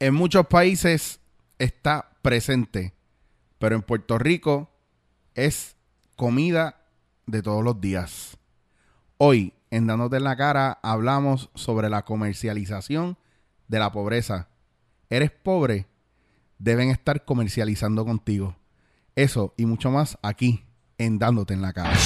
En muchos países está presente, pero en Puerto Rico es comida de todos los días. Hoy, en Dándote en la Cara, hablamos sobre la comercialización de la pobreza. ¿Eres pobre? Deben estar comercializando contigo. Eso y mucho más aquí, en Dándote en la Cara.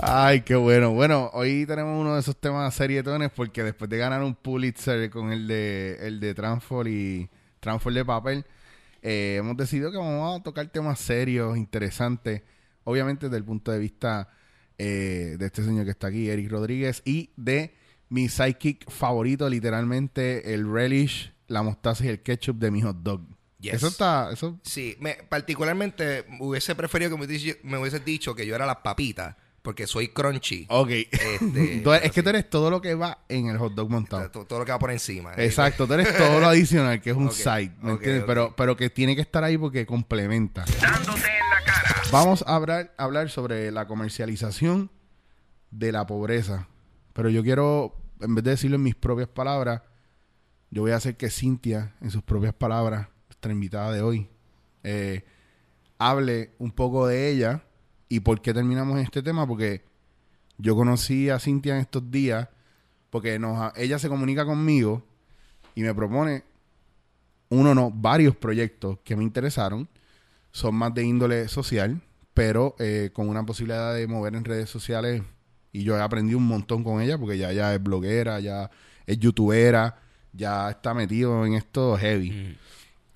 Ay, qué bueno. Bueno, hoy tenemos uno de esos temas serietones porque después de ganar un Pulitzer con el de el de Transfor y Transfor de papel, eh, hemos decidido que vamos a tocar temas serios, interesantes, obviamente desde el punto de vista eh, de este señor que está aquí, Eric Rodríguez, y de mi sidekick favorito, literalmente el relish, la mostaza y el ketchup de mi hot dog. Yes. Eso está, eso Sí, me, particularmente hubiese preferido que me, hubiese- dicho que yo era las papitas, porque soy crunchy. Ok. Este, Tú es que tú eres todo lo que va en el hot dog montado. todo, todo lo que va por encima. Exacto, tú eres todo lo adicional, que es un Ok, side, ¿me entiendes? Pero, pero que tiene que estar ahí porque complementa. Dándote en la cara. Vamos a hablar, hablar sobre la comercialización de la pobreza. Pero yo quiero, en vez de decirlo en mis propias palabras, yo voy a hacer que Cintia, en sus propias palabras, nuestra invitada de hoy, eh, hable un poco de ella y por qué terminamos en este tema. Porque yo conocí a Cintia en estos días, porque nos, ella se comunica conmigo y me propone uno no, varios proyectos que me interesaron. Son más de índole social, pero eh, con una posibilidad de mover en redes sociales. Y yo he aprendido un montón con ella, porque ya, ya es bloguera, ya es youtubera, ya está metido en esto heavy.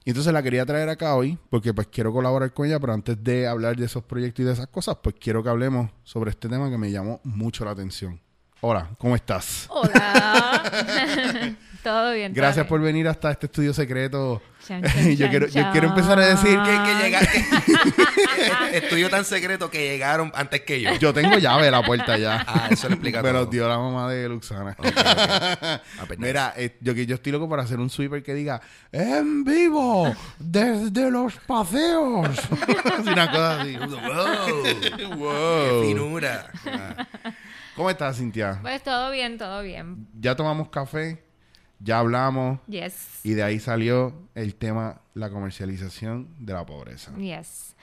Y entonces la quería traer acá hoy, porque pues quiero colaborar con ella, pero antes de hablar de esos proyectos y de esas cosas, pues quiero que hablemos sobre este tema que me llamó mucho la atención. Hola, ¿cómo estás? Hola. todo bien. todo Gracias bien. por venir hasta este estudio secreto. Chan, chan, yo, chan, quiero, yo quiero empezar a decir Que, que. Estudio tan secreto que llegaron antes que yo. yo tengo llave de la puerta ya. Ah, eso lo explica Me todo. lo dio la mamá de Luxana. Ah, pues Mira, eh, yo, que yo estoy loco para hacer un sweeper que diga en vivo desde los paseos. Una cosa así. Wow. Wow. Qué finura. Ah. ¿Cómo estás, Cintia? Pues todo bien, todo bien. Ya tomamos café, ya hablamos Yes. y de ahí salió el tema la comercialización de la pobreza. Yes.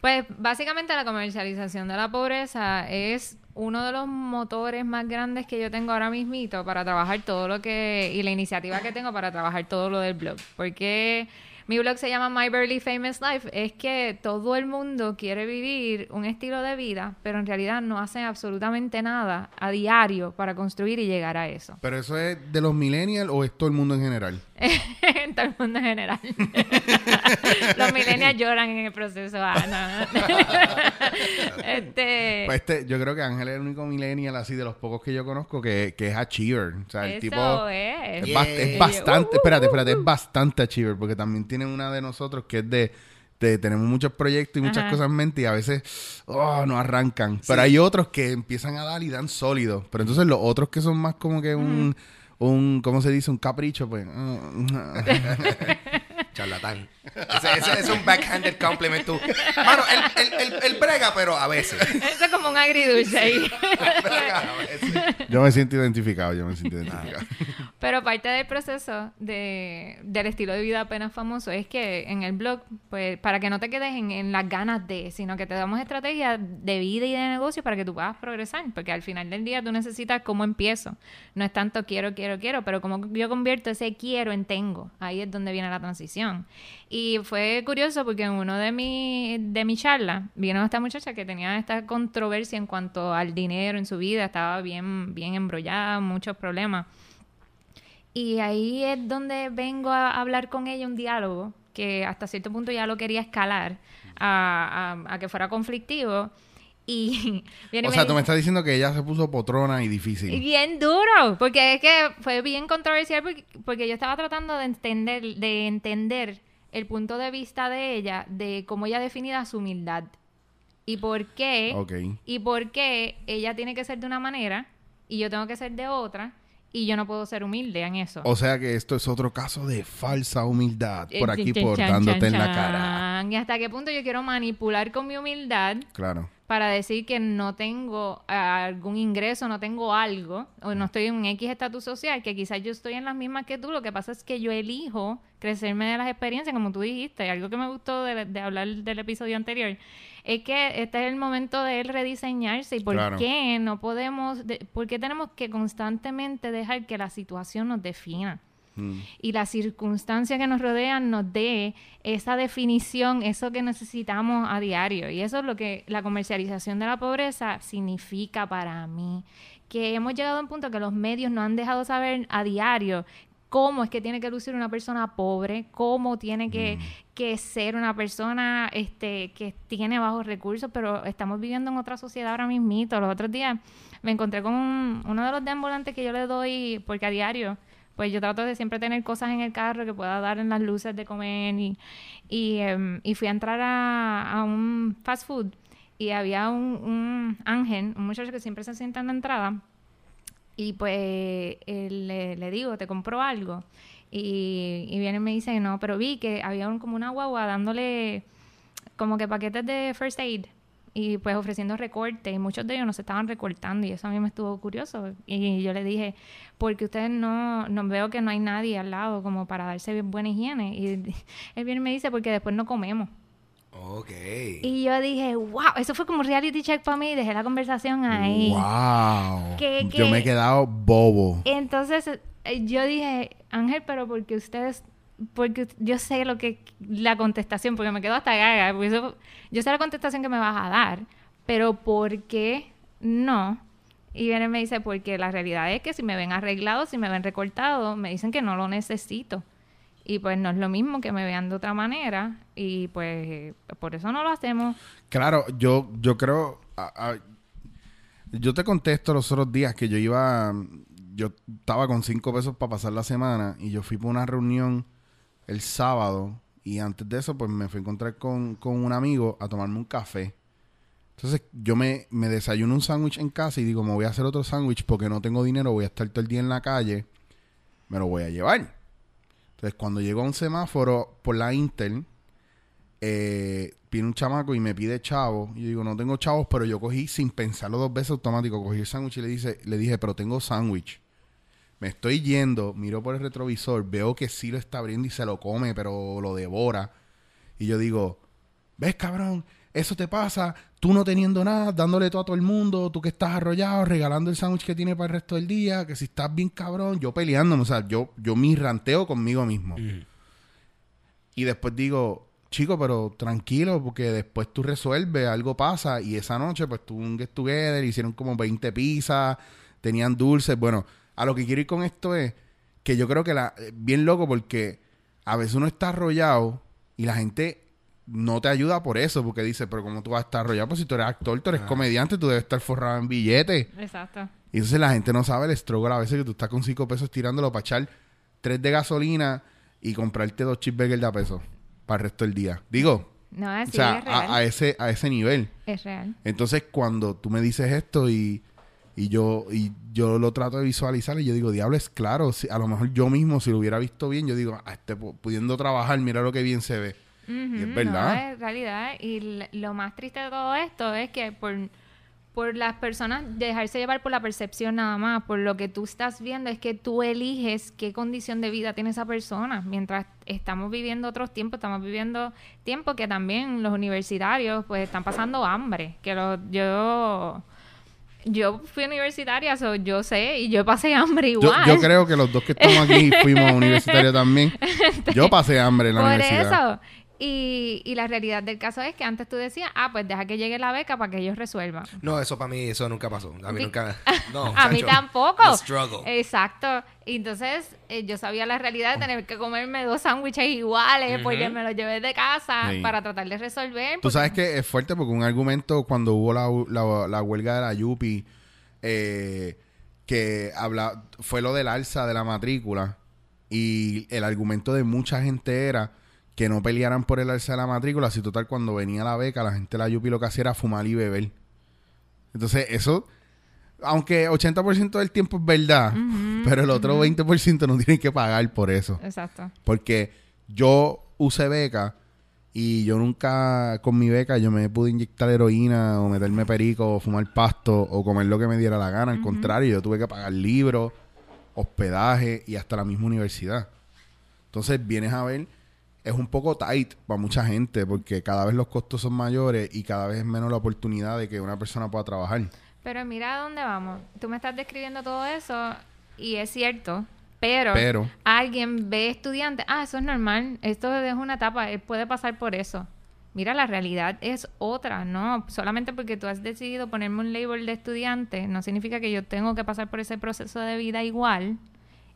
Pues básicamente la comercialización de la pobreza es uno de los motores más grandes que yo tengo ahora mismito para trabajar todo lo que y la iniciativa que tengo para trabajar todo lo del blog, porque mi blog se llama My Barely Famous Life, es que todo el mundo quiere vivir un estilo de vida, pero en realidad no hace absolutamente nada a diario para construir y llegar a eso. ¿Pero eso es de los millennials o es todo el mundo en general? en todo el mundo en general. Los millennials lloran en el proceso. Ah, no, no. este, Pues este, yo creo que Ángel es el único millennial así de los pocos que yo conozco que, que es achiever. O sea, el eso tipo es. es, Yeah. es bastante, espérate, espérate, es bastante achiever porque también tiene una de nosotros que es de, de tenemos muchos proyectos y muchas Ajá. cosas en mente y a veces oh, no arrancan. Pero hay otros que empiezan a dar y dan sólidos. Pero entonces los otros que son más como que un, un ¿cómo se dice? Un capricho, pues. ah, Charlatán. Ese, ese- ese es un backhanded compliment tú. Mano, él, él, él- él brega, pero a veces. Eso es como un agridulce ahí. Brega a veces. Yo me siento identificado, yo me siento identificado. Pero parte del proceso de, del estilo de vida apenas famoso es que en el blog, pues para que no te quedes en, en las ganas de, sino que te damos estrategias de vida y de negocio para que tú puedas progresar, porque al final del día tú necesitas cómo empiezo. No es tanto quiero, quiero, quiero, pero como yo convierto ese quiero en tengo. Ahí es donde viene la transición. Y fue curioso porque en uno de mi, de mi charla vino esta muchacha que tenía esta controversia en cuanto al dinero en su vida, estaba bien, bien embrollada, muchos problemas. Y ahí es donde vengo a hablar con ella un diálogo que hasta cierto punto ya lo quería escalar a, a- a que fuera conflictivo. Y viene O me sea, tú me estás diciendo que ella se puso potrona y y difícil. Bien duro, porque es que fue bien controversial porque, porque yo estaba tratando de entender, de entender el punto de vista de ella, de cómo ella definida su humildad. Y por qué, y por qué ella tiene que ser de una manera y yo tengo que ser de otra y yo no puedo ser humilde en eso. O sea que esto es otro caso de falsa humildad por Eh, aquí, chan, por chan, dándote en la cara. Y hasta qué punto yo quiero manipular con mi humildad Claro. Para decir que no tengo ah, algún ingreso, no tengo algo, o no estoy en un X estatus social, que quizás yo estoy en las mismas que tú, lo que pasa es que yo elijo crecerme de las experiencias, como tú dijiste, algo que me gustó de, de hablar del episodio anterior, es que este es el momento de él rediseñarse y por Claro. qué no podemos, de- por qué tenemos que constantemente dejar que la situación nos defina Mm. y las circunstancias que nos rodean nos dé esa definición, eso que necesitamos a diario. Y eso es lo que la comercialización de la pobreza significa para mí. Que hemos llegado a un punto que los medios nos han dejado saber a diario cómo es que tiene que lucir una persona pobre, cómo tiene que, que ser una persona este, que tiene bajos recursos, pero estamos viviendo en otra sociedad ahora mismito. Los otros días me encontré con un- uno de los deambulantes que yo le doy, porque a diario, pues yo trato de siempre tener cosas en el carro que pueda dar en las luces de comer y, y, em, y fui a entrar a, un fast food y había un, un ángel, un muchacho que siempre se sienta en la entrada y pues le, le digo, te compro algo. Y, y viene y me dice, no, pero vi que había un, como una guagua dándole como que paquetes de first aid y pues ofreciendo recortes y muchos de ellos no se estaban recortando y eso a mí me estuvo curioso y yo le dije porque ustedes no, no veo que no hay nadie al lado como para darse buena higiene y él viene y me dice porque después no comemos Ok. y yo dije wow eso fue como reality check para mí y dejé la conversación ahí ¡Wow! Que- Yo que- me he quedado bobo. entonces eh, yo dije, Ángel, pero porque ustedes, porque yo sé lo que, la contestación, porque me quedo hasta gaga, porque eso- yo sé la contestación que me vas a dar, pero ¿por qué no? Y viene y me dice, porque la realidad es que si me ven arreglado, si me ven recortado, me dicen que no lo necesito. Y pues no es lo mismo que me vean de otra manera, y pues por eso no lo hacemos. Claro, yo, yo creo. a- yo te contesto los otros días que yo iba. Yo estaba con cinco pesos para pasar la semana y yo fui por una reunión el sábado. Y antes de eso, pues me fui a encontrar con, con un amigo a tomarme un café. Entonces yo me, me desayuno un sándwich en casa y digo, me voy a hacer otro sándwich porque no tengo dinero, voy a estar todo el día en la calle, me lo voy a llevar. Entonces cuando llego a un semáforo por la Intel, eh, viene un chamaco y me pide chavo. Yo digo, no tengo chavos, pero yo cogí sin pensarlo dos veces automático, cogí el sándwich y le, dice, le dije, pero tengo sándwich. Me estoy yendo, miro por el retrovisor, veo que sí lo está abriendo y se lo come, pero lo devora. Y yo digo, ¿ves, cabrón? Eso te pasa, tú no teniendo nada, dándole todo a todo el mundo, tú que estás arrollado, regalando el sándwich que tiene para el resto del día, que si estás bien cabrón, yo peleándome, o sea, yo, yo me ranteo conmigo mismo. Y después digo, chico, pero tranquilo, porque después tú resuelves, algo pasa. Y esa noche, pues tuve un get together, hicieron como 20 pizzas, tenían dulces. Bueno, a lo que quiero ir con esto es que yo creo que la, eh, bien loco, porque a veces uno está arrollado y la gente no te ayuda por eso, porque dice, pero como tú vas a estar arrollado, pues si tú eres actor, tú eres comediante, tú debes estar forrado en billetes. Exacto. Y entonces la gente no sabe el struggle a veces que tú estás con cinco pesos tirándolo para echar tres de gasolina y comprarte dos cheeseburgers de a peso para el resto del día. Digo, No, o sea, es real. a, a ese, a ese nivel. Es real. Entonces, cuando tú me dices esto y, y yo y yo lo trato de visualizar y yo digo, diablo, es claro, si, a lo mejor yo mismo, si lo hubiera visto bien, yo digo, ah, este, pu- pudiendo trabajar, mira lo que bien se ve. y es verdad. No, es realidad. Y l- lo más triste de todo esto es que por, por las personas, dejarse llevar por la percepción nada más, por lo que tú estás viendo es que tú eliges qué condición de vida tiene esa persona, mientras estamos viviendo otros tiempos, estamos viviendo tiempos que también los universitarios pues están pasando hambre, que lo- yo yo fui universitaria, so yo sé y yo pasé hambre igual. yo creo que los dos que estamos aquí fuimos universitarios también. Yo pasé hambre en la Por universidad. eso. Y, y la realidad del caso es que antes tú decías, ah, pues deja que llegue la beca para que ellos resuelvan. No, eso para mí, eso nunca pasó. A mí Sí. nunca. No, a mí tampoco. the struggle. Exacto. Y entonces eh, yo sabía la realidad de tener que comerme dos sándwiches iguales porque me los llevé de casa Sí. para tratar de resolver. Tú sabes que es fuerte porque un argumento cuando hubo la, la- la huelga de la Yupi, eh, que habla, fue lo del alza de la matrícula y el argumento de mucha gente era que no pelearan por el alza de la matrícula, si total cuando venía la beca la gente de la Yupi lo que hacía era fumar y beber. Entonces eso, aunque 80% del tiempo es verdad, pero el otro 20% no tienen que pagar por eso. Exacto. Porque yo usé beca y yo nunca con mi beca yo me pude inyectar heroína o meterme perico o fumar pasto o comer lo que me diera la gana. Al contrario, yo tuve que pagar libros, hospedaje y hasta la misma universidad. Entonces vienes a ver, es un poco tight para mucha gente porque cada vez los costos son mayores y cada vez es menos la oportunidad de que una persona pueda trabajar. Pero mira a dónde vamos. Tú me estás describiendo todo eso y es cierto, pero, Pero- alguien ve estudiante, ah, eso es normal, esto es una etapa, él puede pasar por eso. Mira, la realidad es otra, ¿no? Solamente porque tú has decidido ponerme un label de estudiante, no significa que yo tengo que pasar por ese proceso de vida igual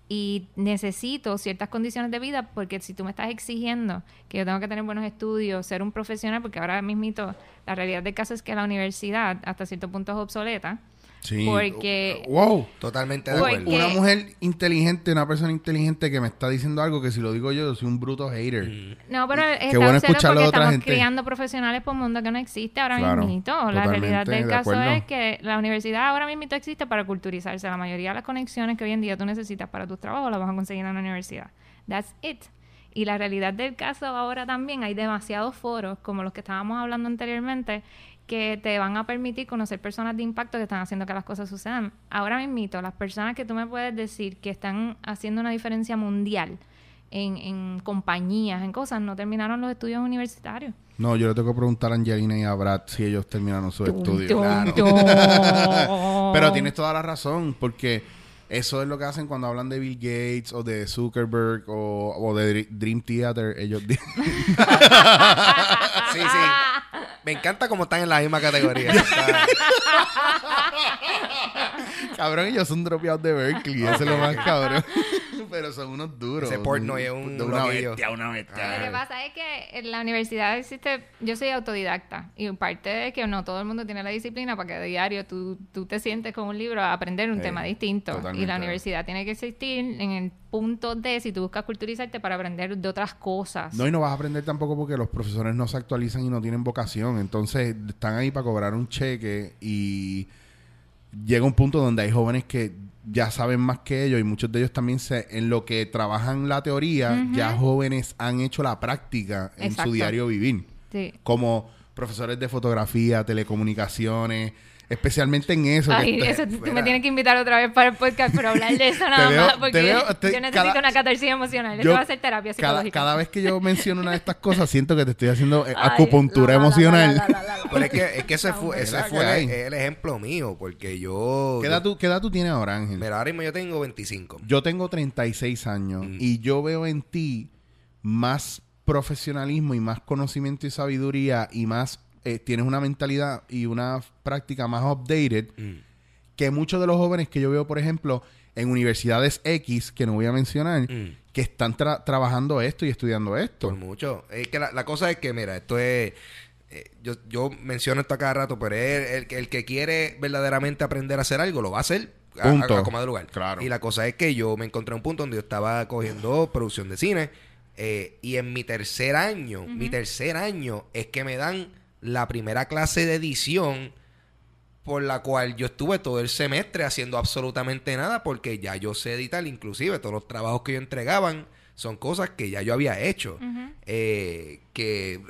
y necesito ciertas condiciones de vida porque si tú me estás exigiendo que yo tengo que tener buenos estudios, ser un profesional, porque ahora mismito la realidad del caso es que la universidad hasta cierto punto es obsoleta. Sí. Porque- ¡Wow! Totalmente de acuerdo. Una mujer inteligente, una persona inteligente que me está diciendo algo que si lo digo yo, yo soy un bruto hater. No, pero está bueno escucharlo porque de otra estamos gente. criando profesionales por un mundo que no existe ahora Claro, mismito. La totalmente realidad del de caso acuerdo. es que la universidad ahora mismito existe para culturizarse. La mayoría de las conexiones que hoy en día tú necesitas para tus trabajos las vas a conseguir en la universidad. That's it. Y la realidad del caso ahora también hay demasiados foros, como los que estábamos hablando anteriormente, que te van a permitir conocer personas de impacto que están haciendo que las cosas sucedan. Ahora mismito, las personas que tú me puedes decir que están haciendo una diferencia mundial en, en compañías, en cosas, no terminaron los estudios universitarios. No, yo le tengo que preguntar a Angelina y a Brad si ellos terminaron su estudio. Tum, Claro. tum. Pero tienes toda la razón, porque eso es lo que hacen cuando hablan de Bill Gates o de Zuckerberg o, o de Dr- Dream Theater. Ellos Sí, sí. Me encanta cómo están en la misma categoría. Cabrón, ellos son dropeados de Berkeley. Eso es lo más cabrón. Pero son unos duros. Ese porno es un De una loquillo. bestia, una bestia. Lo que pasa es que en la universidad existe, yo soy autodidacta y parte de que no todo el mundo tiene la disciplina para que a diario tú, tú te sientes con un libro a aprender un Sí, tema distinto. totalmente. Y la universidad tiene que existir en el punto de si tú buscas culturizarte para aprender de otras cosas. No, y no vas a aprender tampoco porque los profesores no se actualizan y no tienen vocación. Entonces, están ahí para cobrar un cheque y llega un punto donde hay jóvenes que ya saben más que ellos y muchos de ellos también se, en lo que trabajan la teoría, ya jóvenes han hecho la práctica en Exacto. su diario vivir. Sí. Como profesores de fotografía, telecomunicaciones, especialmente en eso. Ay, eso tú me tienes que invitar otra vez para el podcast para hablar de eso nada veo- más te porque veo- te- yo necesito cada- una catarsis emocional. Yo- Esto va a ser terapia cada, psicológica. cada vez que yo menciono una de estas cosas, siento que te estoy haciendo Ay, acupuntura la, emocional. la, la. Pero es que, es que ese fue, ese ¿Verdad fue el, el ejemplo mío, porque yo... ¿Qué edad, tú, ¿Qué edad tú tienes ahora, Ángel? Mira, ahora mismo yo tengo 25. Yo tengo 36 años Mm. y yo veo en ti más profesionalismo y más conocimiento y sabiduría y más eh, tienes una mentalidad y una práctica más updated Mm. que muchos de los jóvenes que yo veo, por ejemplo, en universidades X, que no voy a mencionar, Mm. que están tra- trabajando esto y estudiando esto. Por mucho. Es que la, la cosa es que, mira, esto es. eh, yo, yo menciono esto a cada rato, pero es el, que- el que quiere verdaderamente aprender a hacer algo, lo va a hacer. A, Punto. a- a como de lugar. Claro. Y la cosa es que yo me encontré en un punto donde yo estaba cogiendo producción de cine. eh, y en mi tercer año, mi tercer año, es que me dan la primera clase de edición por la cual yo estuve todo el semestre haciendo absolutamente nada porque ya yo sé editar, inclusive todos los trabajos que yo entregaban son cosas que ya yo había hecho. Eh, que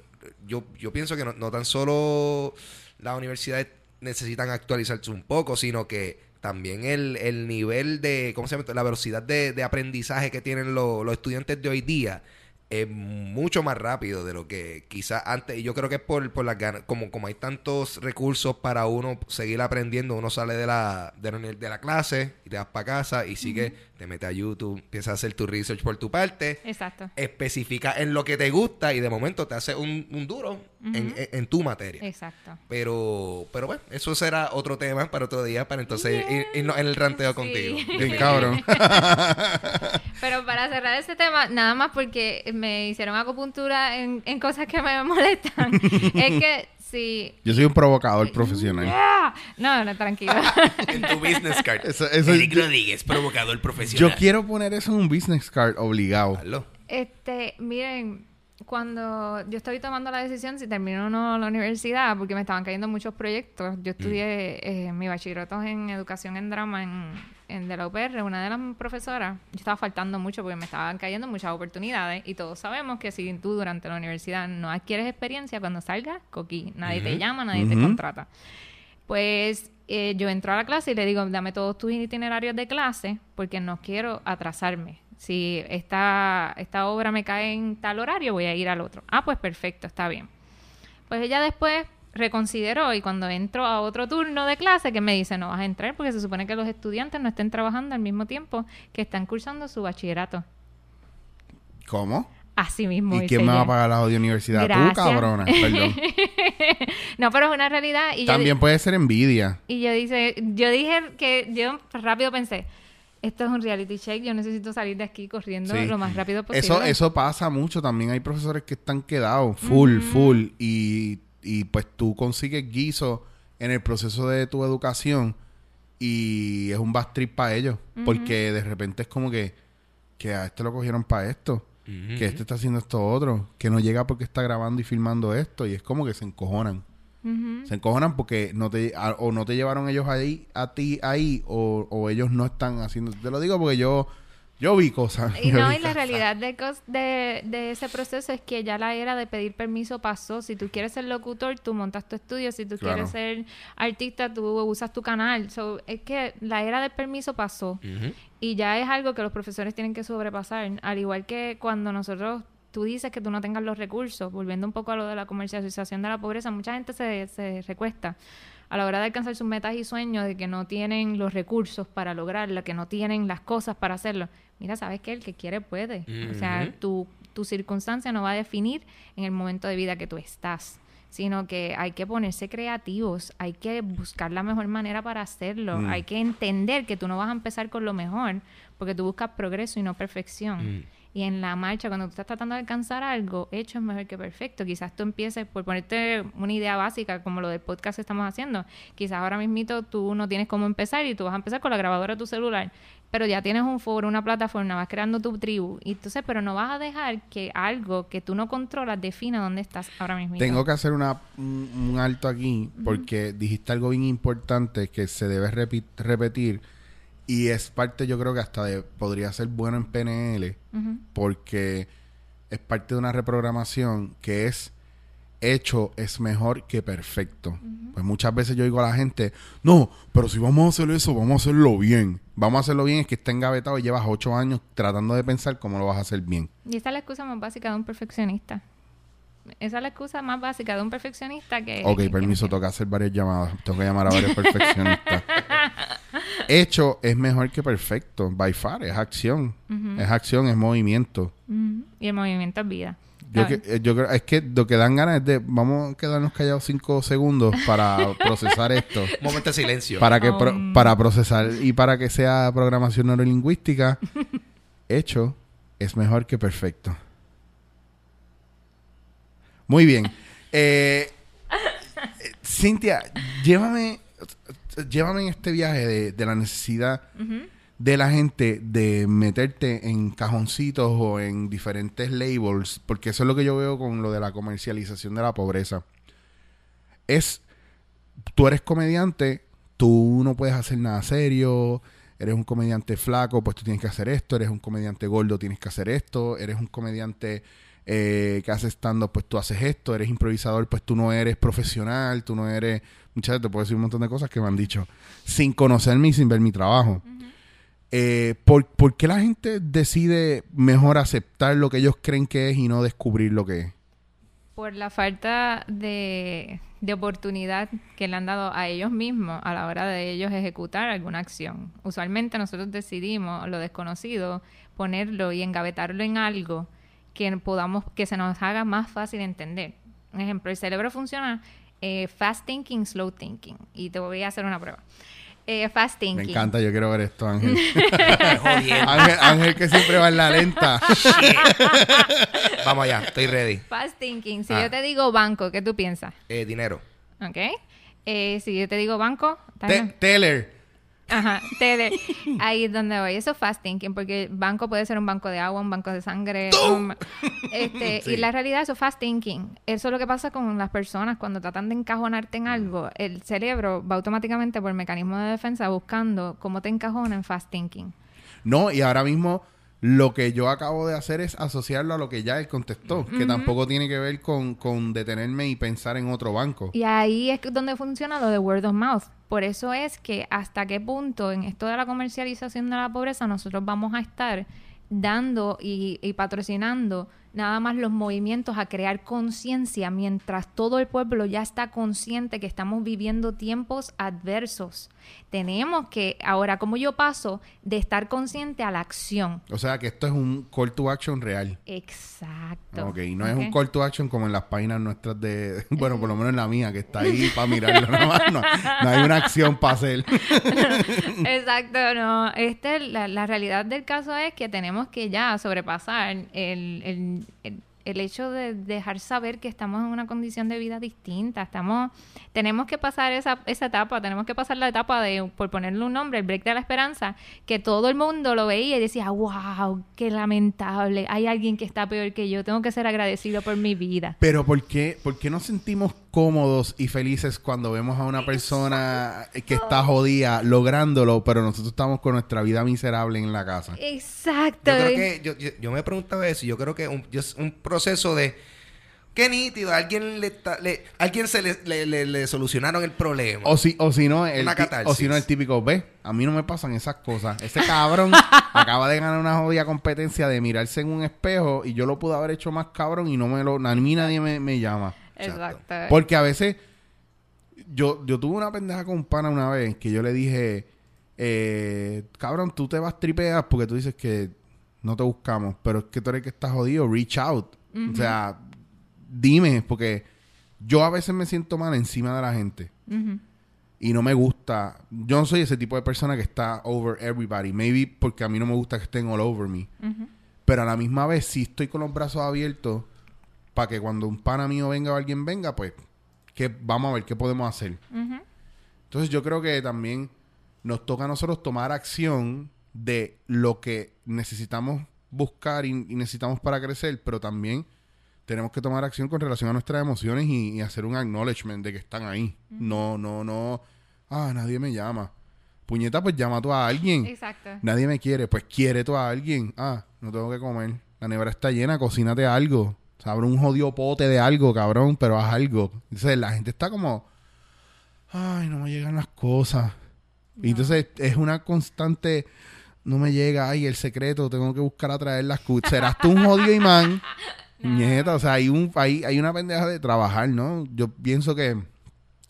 yo, yo pienso que no, no tan solo las universidades necesitan actualizarse un poco, sino que también el, el nivel de, ¿cómo se llama? La velocidad de, de aprendizaje que tienen lo- los estudiantes de hoy día es mucho más rápido de lo que quizás antes. Y yo creo que es por, por las ganas, como, como hay tantos recursos para uno seguir aprendiendo, uno sale de la, de la, de la clase y te vas para casa y sigue, te metes a YouTube, empiezas a hacer tu research por tu parte Exacto. especifica en lo que te gusta y de momento te hace un, un duro en, en- en tu materia. Exacto. Pero, pero bueno, eso será otro tema para otro día, para entonces ir- irnos en el ranteo Sí. contigo. Bien cabrón. Pero para cerrar ese tema, nada más porque me hicieron acupuntura en, en cosas que me molestan, es que si... Yo soy un provocador profesional. ¡Ah! No, no, tranquilo. en tu business card. Eso- eso- Eric Rodríguez, provocador profesional. Yo quiero poner eso en un business card obligado. Este, miren, cuando yo estoy tomando la decisión si termino o no la universidad, porque me estaban cayendo muchos proyectos. Yo estudié eh, mi bachillerato en educación en drama en, en de la UPR, una de las profesoras. Yo estaba faltando mucho porque me estaban cayendo muchas oportunidades y todos sabemos que si tú durante la universidad no adquieres experiencia, cuando salgas, coquí, nadie te llama, nadie te contrata. Pues eh, yo entro a la clase y le digo, dame todos tus itinerarios de clase porque no quiero atrasarme. Si esta, esta obra me cae en tal horario, voy a ir al otro. Ah, pues perfecto, está bien. Pues ella después reconsideró y cuando entro a otro turno de clase que me dice, no vas a entrar porque se supone que los estudiantes no estén trabajando al mismo tiempo que están cursando su bachillerato. ¿Cómo? Así mismo. ¿Y quién me va a pagar la odio universidad? Gracias. Tú, cabrona. Perdón. no, pero es una realidad. Y yo- También puede ser envidia. Y yo dice, yo dije que yo rápido pensé, esto es un reality check, yo necesito salir de aquí corriendo Sí. lo más rápido posible. Eso, eso pasa mucho. También hay profesores que están quedados full, full. Y, y pues tú consigues guiso en el proceso de tu educación y es un bad trip para ellos. Porque de repente es como que, que a este lo cogieron para esto. Que este está haciendo esto otro. Que no llega porque está grabando y filmando esto. Y es como que se encojonan. Se encojonan porque no te a- o no te llevaron ellos ahí a ti ahí o, o ellos no están haciendo. Te lo digo porque yo yo vi cosas. Y no, y la realidad de, cos- de, de ese proceso es que ya la era de pedir permiso pasó. Si tú quieres ser locutor, tú montas tu estudio. Si tú Claro. quieres ser artista, tú usas tu canal. So, es que la era del permiso pasó. Y ya es algo que los profesores tienen que sobrepasar. Al igual que cuando nosotros, tú dices que tú no tengas los recursos, volviendo un poco a lo de la comercialización de la pobreza, mucha gente se, se recuesta a la hora de alcanzar sus metas y sueños de que no tienen los recursos para lograrlo, que no tienen las cosas para hacerlo. Mira, ¿sabes qué? El que quiere puede. O sea, tu, tu circunstancia no va a definir en el momento de vida que tú estás sino que hay que ponerse creativos, hay que buscar la mejor manera para hacerlo, Mm. hay que entender que tú no vas a empezar con lo mejor, porque tú buscas progreso y no perfección. Mm. Y en la marcha, cuando tú estás tratando de alcanzar algo, hecho es mejor que perfecto. Quizás tú empieces por ponerte una idea básica, como lo del podcast que estamos haciendo. Quizás ahora mismito tú no tienes cómo empezar y tú vas a empezar con la grabadora de tu celular. Pero ya tienes un foro, una plataforma, vas creando tu tribu. Y entonces, pero no vas a dejar que algo que tú no controlas defina dónde estás ahora mismo. Tengo que hacer una, un, un alto aquí porque dijiste algo bien importante que se debe repetir y es parte yo creo que hasta de podría ser bueno en PNL porque es parte de una reprogramación que es hecho es mejor que perfecto. Pues muchas veces yo digo a la gente, no, pero si vamos a hacer eso, vamos a hacerlo bien. Vamos a hacerlo bien, es que está engavetado y llevas ocho años tratando de pensar cómo lo vas a hacer bien. Y esa es la excusa más básica de un perfeccionista. Esa es la excusa más básica de un perfeccionista que... Ok, que- permiso, que- toca hacer varias llamadas. Tengo que llamar a varios perfeccionistas. Hecho es mejor que perfecto. By far, es acción. Es acción, es movimiento. Y el movimiento es vida. Yo, que, yo creo, es que lo que dan ganas es de, vamos a quedarnos callados cinco segundos para procesar esto. Un momento de silencio. Para que pro- Um. para procesar y para que sea programación neurolingüística, hecho es mejor que perfecto. Muy bien. Eh, Cintia, llévame, llévame en este viaje de, de la necesidad de la gente de meterte en cajoncitos o en diferentes labels, porque eso es lo que yo veo con lo de la comercialización de la pobreza. Es, tú eres comediante, tú no puedes hacer nada serio, eres un comediante flaco, pues tú tienes que hacer esto, eres un comediante gordo, tienes que hacer esto, eres un comediante eh, que haces stand pues tú haces esto, eres improvisador, pues tú no eres profesional, tú no eres... Muchas veces te puedo decir un montón de cosas que me han dicho sin conocerme y sin ver mi trabajo. Eh, ¿por, por qué la gente decide mejor aceptar lo que ellos creen que es y no descubrir lo que es? Por la falta de, de oportunidad que le han dado a ellos mismos a la hora de ellos ejecutar alguna acción. Usualmente nosotros decidimos lo desconocido, ponerlo y engavetarlo en algo que podamos, que se nos haga más fácil entender. Un ejemplo, el cerebro funciona eh, fast thinking, slow thinking. Y te voy a hacer una prueba. Eh, fast thinking. Me encanta, yo quiero ver esto, Ángel. Ángel, Ángel que siempre va en la lenta. Vamos allá, estoy ready. Fast thinking. Si Ah. yo te digo banco, ¿qué tú piensas? Eh, dinero. ¿Ok? Eh, si yo te digo banco, ¿está Te-? Teller. Ajá, Tele. Ahí es donde voy. Eso es fast thinking, porque banco puede ser un banco de agua, un banco de sangre. un- este, Sí. Y la realidad, eso es fast thinking. Eso es lo que pasa con las personas cuando tratan de encajonarte en algo. El cerebro va automáticamente por mecanismo de defensa buscando cómo te encajona en fast thinking. No, y ahora mismo lo que yo acabo de hacer es asociarlo a lo que ya él contestó, que tampoco tiene que ver con, con detenerme y pensar en otro banco. Y ahí es donde funciona lo de word of mouth. Por eso es que hasta qué punto en esto de la comercialización de la pobreza nosotros vamos a estar dando y, y patrocinando nada más los movimientos a crear conciencia mientras todo el pueblo ya está consciente que estamos viviendo tiempos adversos. Tenemos que, ahora, como yo paso de estar consciente a la acción. O sea que esto es un call to action real. Exacto. Ok, no es un call to action como en las páginas nuestras de... Bueno, por lo menos en la mía, que está ahí para mirarlo nada más. No, no hay una acción para hacer. Exacto, no. Este, la, la realidad del caso es que tenemos que ya sobrepasar el, el, el, hecho de dejar saber que estamos en una condición de vida distinta. Estamos, tenemos que pasar esa, esa etapa, tenemos que pasar la etapa de, por ponerle un nombre, el break de la esperanza, que todo el mundo lo veía y decía, wow, qué lamentable, hay alguien que está peor que yo, tengo que ser agradecido por mi vida. Pero ¿por qué, ¿por qué nos sentimos cómodos y felices cuando vemos a una persona que está jodida lográndolo, pero nosotros estamos con nuestra vida miserable en la casa? Exacto. Yo creo que yo, yo, yo me preguntaba eso. y Yo creo que un, un proceso de qué nítido. Alguien le, ta- le- alguien se le, le, le- le solucionaron el problema. O si, o si no, el, o si no, el típico, ve, a mí no me pasan esas cosas. Ese cabrón acaba de ganar una jodida competencia de mirarse en un espejo y yo lo pude haber hecho más cabrón y no me lo, a mí nadie me, me llama. Exacto. Porque a veces, yo, yo tuve una pendeja con un pana una vez que yo le dije, eh, cabrón, tú te vas tripeas porque tú dices que no te buscamos, pero es que tú eres que estás jodido, reach out. O sea, dime, porque yo a veces me siento mal encima de la gente. Y no me gusta. Yo no soy ese tipo de persona que está over everybody. Maybe porque a mí no me gusta que estén all over me. Pero a la misma vez, si estoy con los brazos abiertos para que cuando un pana mío venga o alguien venga, pues, que vamos a ver qué podemos hacer. Entonces yo creo que también nos toca a nosotros tomar acción de lo que necesitamos buscar y, y necesitamos para crecer, pero también tenemos que tomar acción con relación a nuestras emociones y, y hacer un acknowledgement de que están ahí. No, no, no. Ah, nadie me llama. Puñeta, pues llama tú a alguien. Exacto. Nadie me quiere, pues quiere tú a alguien. Ah, no tengo que comer. La nevera está llena, cocínate algo. O sea, abre un jodido pote de algo, cabrón, pero haz algo. Entonces la gente está como, ay, no me llegan las cosas. Y entonces es una constante, no me llega, ay, el secreto, tengo que buscar a traer las cosas. Serás tú un jodido imán. Nieta, o sea, hay, un, hay, hay una pendeja de trabajar, ¿no? Yo pienso que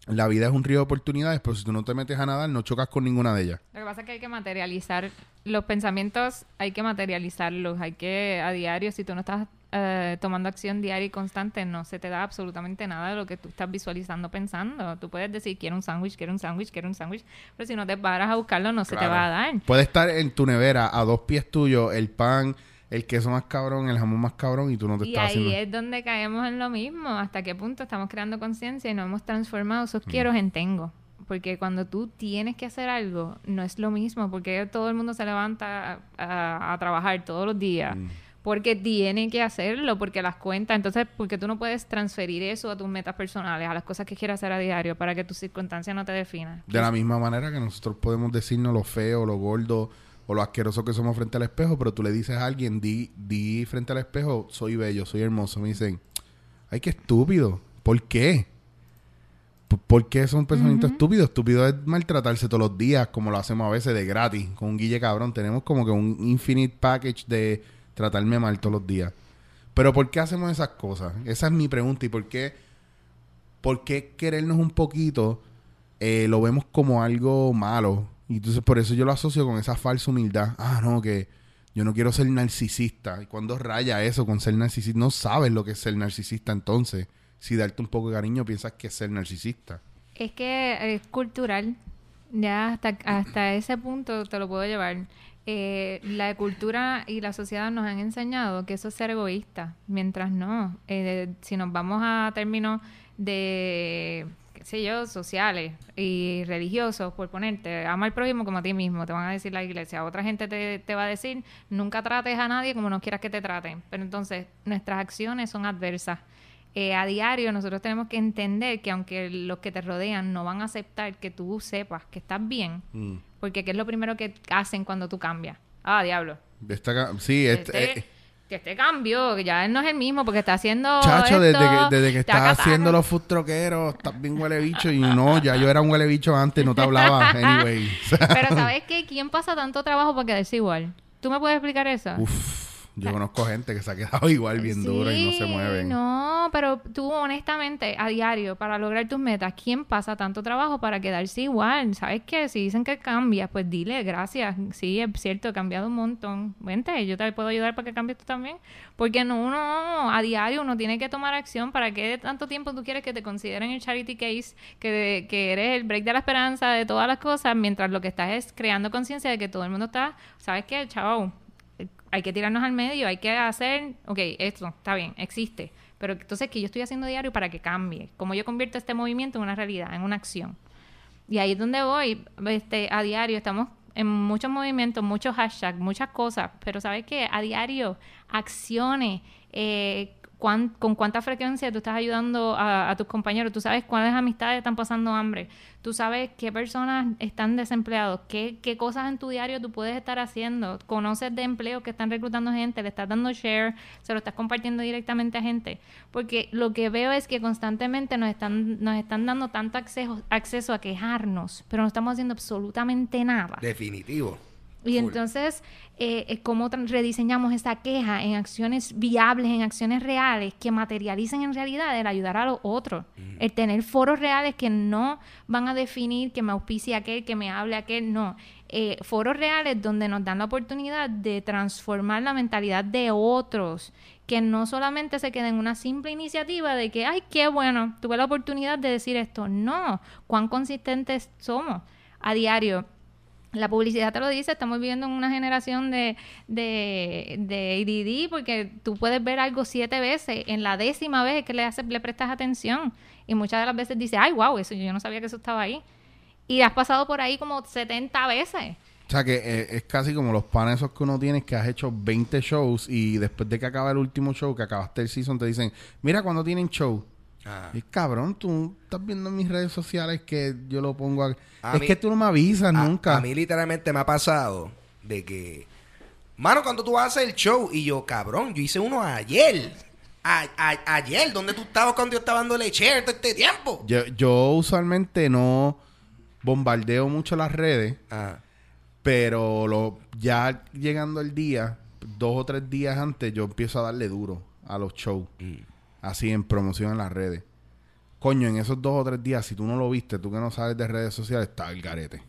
la vida es un río de oportunidades, pero si tú no te metes a nadar, no chocas con ninguna de ellas. Lo que pasa es que hay que materializar los pensamientos, hay que materializarlos, hay que a diario, si tú no estás eh, tomando acción diaria y constante, no se te da absolutamente nada de lo que tú estás visualizando pensando. Tú puedes decir, quiero un sándwich, quiero un sándwich, quiero un sándwich, pero si no te paras a buscarlo, no se te va a dar. Puede estar en tu nevera a dos pies tuyos el pan, el queso más cabrón, el jamón más cabrón y tú no te Y estás ahí haciendo. es donde caemos en lo mismo, hasta qué punto estamos creando conciencia y no hemos transformado esos Mm. quiero en tengo. Porque cuando tú tienes que hacer algo, no es lo mismo, porque todo el mundo se levanta a, a- a trabajar todos los días. Mm. Porque tiene que hacerlo, porque las cuentas, entonces, porque tú no puedes transferir eso a tus metas personales, a las cosas que quieras hacer a diario, para que tus circunstancias no te definan. De la misma manera que nosotros podemos decirnos lo feo, lo gordo, o lo asqueroso que somos frente al espejo, pero tú le dices a alguien, di, di frente al espejo, soy bello, soy hermoso. Me dicen, ay, qué estúpido. ¿Por qué? ¿Por qué son pensamientos estúpidos? Estúpido es maltratarse todos los días, como lo hacemos a veces de gratis, con un guille cabrón. Tenemos como que un infinite package de tratarme mal todos los días. Pero ¿por qué hacemos esas cosas? Esa es mi pregunta. ¿Y por qué, por qué querernos un poquito eh, lo vemos como algo malo? Y entonces por eso yo lo asocio con esa falsa humildad. Ah, no, que yo no quiero ser narcisista. ¿Y cuando raya eso con ser narcisista? No sabes lo que es ser narcisista entonces. Si darte un poco de cariño piensas que es ser narcisista. Es que es cultural. Ya hasta, hasta ese punto te lo puedo llevar. Eh, la cultura y la sociedad nos han enseñado que eso es ser egoísta, mientras no. Eh, si nos vamos a términos de, qué sé yo, sociales y religiosos, por ponerte, ama al prójimo como a ti mismo, te van a decir la iglesia. Otra gente te, te va a decir, nunca trates a nadie como no quieras que te traten. Pero entonces, nuestras acciones son adversas. Eh, a diario nosotros tenemos que entender que aunque los que te rodean no van a aceptar que tú sepas que estás bien, Mm. porque ¿qué es lo primero que hacen cuando tú cambias? Ah, diablo. Esta sí, Que este, este, eh, que este cambio, que ya él no es el mismo porque está haciendo Chacho, desde que, desde que estás haciendo los food troqueros, estás bien huele bicho. Y no, ya yo era un huele bicho antes, no te hablaba. Anyway. Pero ¿sabes qué? ¿Quién pasa tanto trabajo para quedarse igual? ¿Tú me puedes explicar eso? Uf, yo conozco gente que se ha quedado igual bien duro y no se Sí, mueven. No, pero tú honestamente, a diario, para lograr tus metas, ¿quién pasa tanto trabajo para quedarse igual? ¿Sabes qué? Si dicen que cambias, pues dile gracias. Sí, es cierto, he cambiado un montón. Vente, yo te puedo ayudar para que cambies tú también. Porque no, uno, a diario, uno tiene que tomar acción. ¿Para qué tanto tiempo tú quieres que te consideren el charity case? Que, que eres el break de la esperanza de todas las cosas, mientras lo que estás es creando conciencia de que todo el mundo está, ¿sabes qué? Chao, hay que tirarnos al medio, hay que hacer, ok, esto está bien, existe, pero entonces, ¿qué yo estoy haciendo diario para que cambie? ¿Cómo yo convierto este movimiento en una realidad, en una acción? Y ahí es donde voy, este, a diario estamos en muchos movimientos, muchos hashtags, muchas cosas, pero ¿sabes qué? A diario, acciones, eh, cuán- con cuánta frecuencia tú estás ayudando a, tus compañeros, tú sabes cuáles amistades están pasando hambre, tú sabes qué personas están desempleados, qué, qué cosas en tu diario tú puedes estar haciendo, conoces de empleos que están reclutando gente, le estás dando share, se lo estás compartiendo directamente a gente, porque lo que veo es que constantemente nos están, nos están dando tanto acceso, acceso a quejarnos, pero no estamos haciendo absolutamente nada. Definitivo. Y Full. entonces, eh, eh, ¿cómo rediseñamos esa queja en acciones viables, en acciones reales que materialicen en realidad el ayudar a los otros? El tener foros reales que no van a definir que me auspicie aquel, que me hable aquel, no. Eh, foros reales donde nos dan la oportunidad de transformar la mentalidad de otros, que no solamente se quede en una simple iniciativa de que, ay, qué bueno, tuve la oportunidad de decir esto. No, cuán consistentes somos a diario. La publicidad te lo dice, estamos viviendo en una generación de, de, de ADD porque tú puedes ver algo siete veces, en la décima vez que le, haces, le prestas atención y muchas de las veces dices, ay, wow, eso yo no sabía que eso estaba ahí. Y has pasado por ahí como 70 veces. O sea que eh, es casi como los panes esos que uno tiene que has hecho 20 shows y después de que acaba el último show, que acabaste el season, te dicen, mira cuando tienen show. Ah. Y cabrón, tú estás viendo en mis redes sociales que yo lo pongo a... A es mí- que tú no me avisas A- nunca. A, mí literalmente me ha pasado de que, mano, cuando tú hacer el show y yo, cabrón, yo hice uno ayer. A- ayer, ¿dónde tú estabas cuando yo estaba dándole share todo este tiempo? Yo, yo usualmente no bombardeo mucho las redes, Ah, pero lo, ya llegando el día, dos o tres días antes, yo empiezo a darle duro a los shows. mm. Así en promoción en las redes. Coño, en esos dos o tres días, si tú no lo viste, tú que no sabes de redes sociales, está el garete.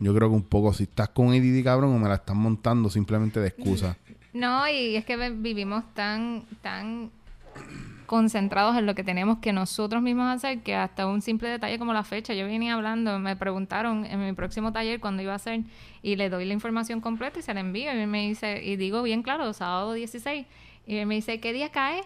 Yo creo que un poco, si estás con ADD cabrón o me la están montando simplemente de excusa. No, y es que vivimos tan, tan concentrados en lo que tenemos que nosotros mismos hacer que hasta un simple detalle como la fecha. Yo venía hablando, me preguntaron en mi próximo taller cuándo iba a ser y le doy la información completa y se la envío y él me dice, y digo bien claro, sábado 16. Y él me dice, ¿qué día cae?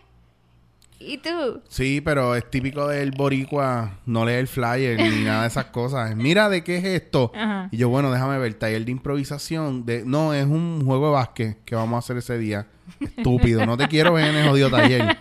¿Y tú? Sí, pero es típico del boricua no leer el flyer ni nada de esas cosas. Mira, ¿de qué es esto? Ajá. Y yo, bueno, déjame ver, taller de improvisación. De... No, es un juego de básquet que vamos a hacer ese día. Estúpido, no te quiero ver en el jodido taller.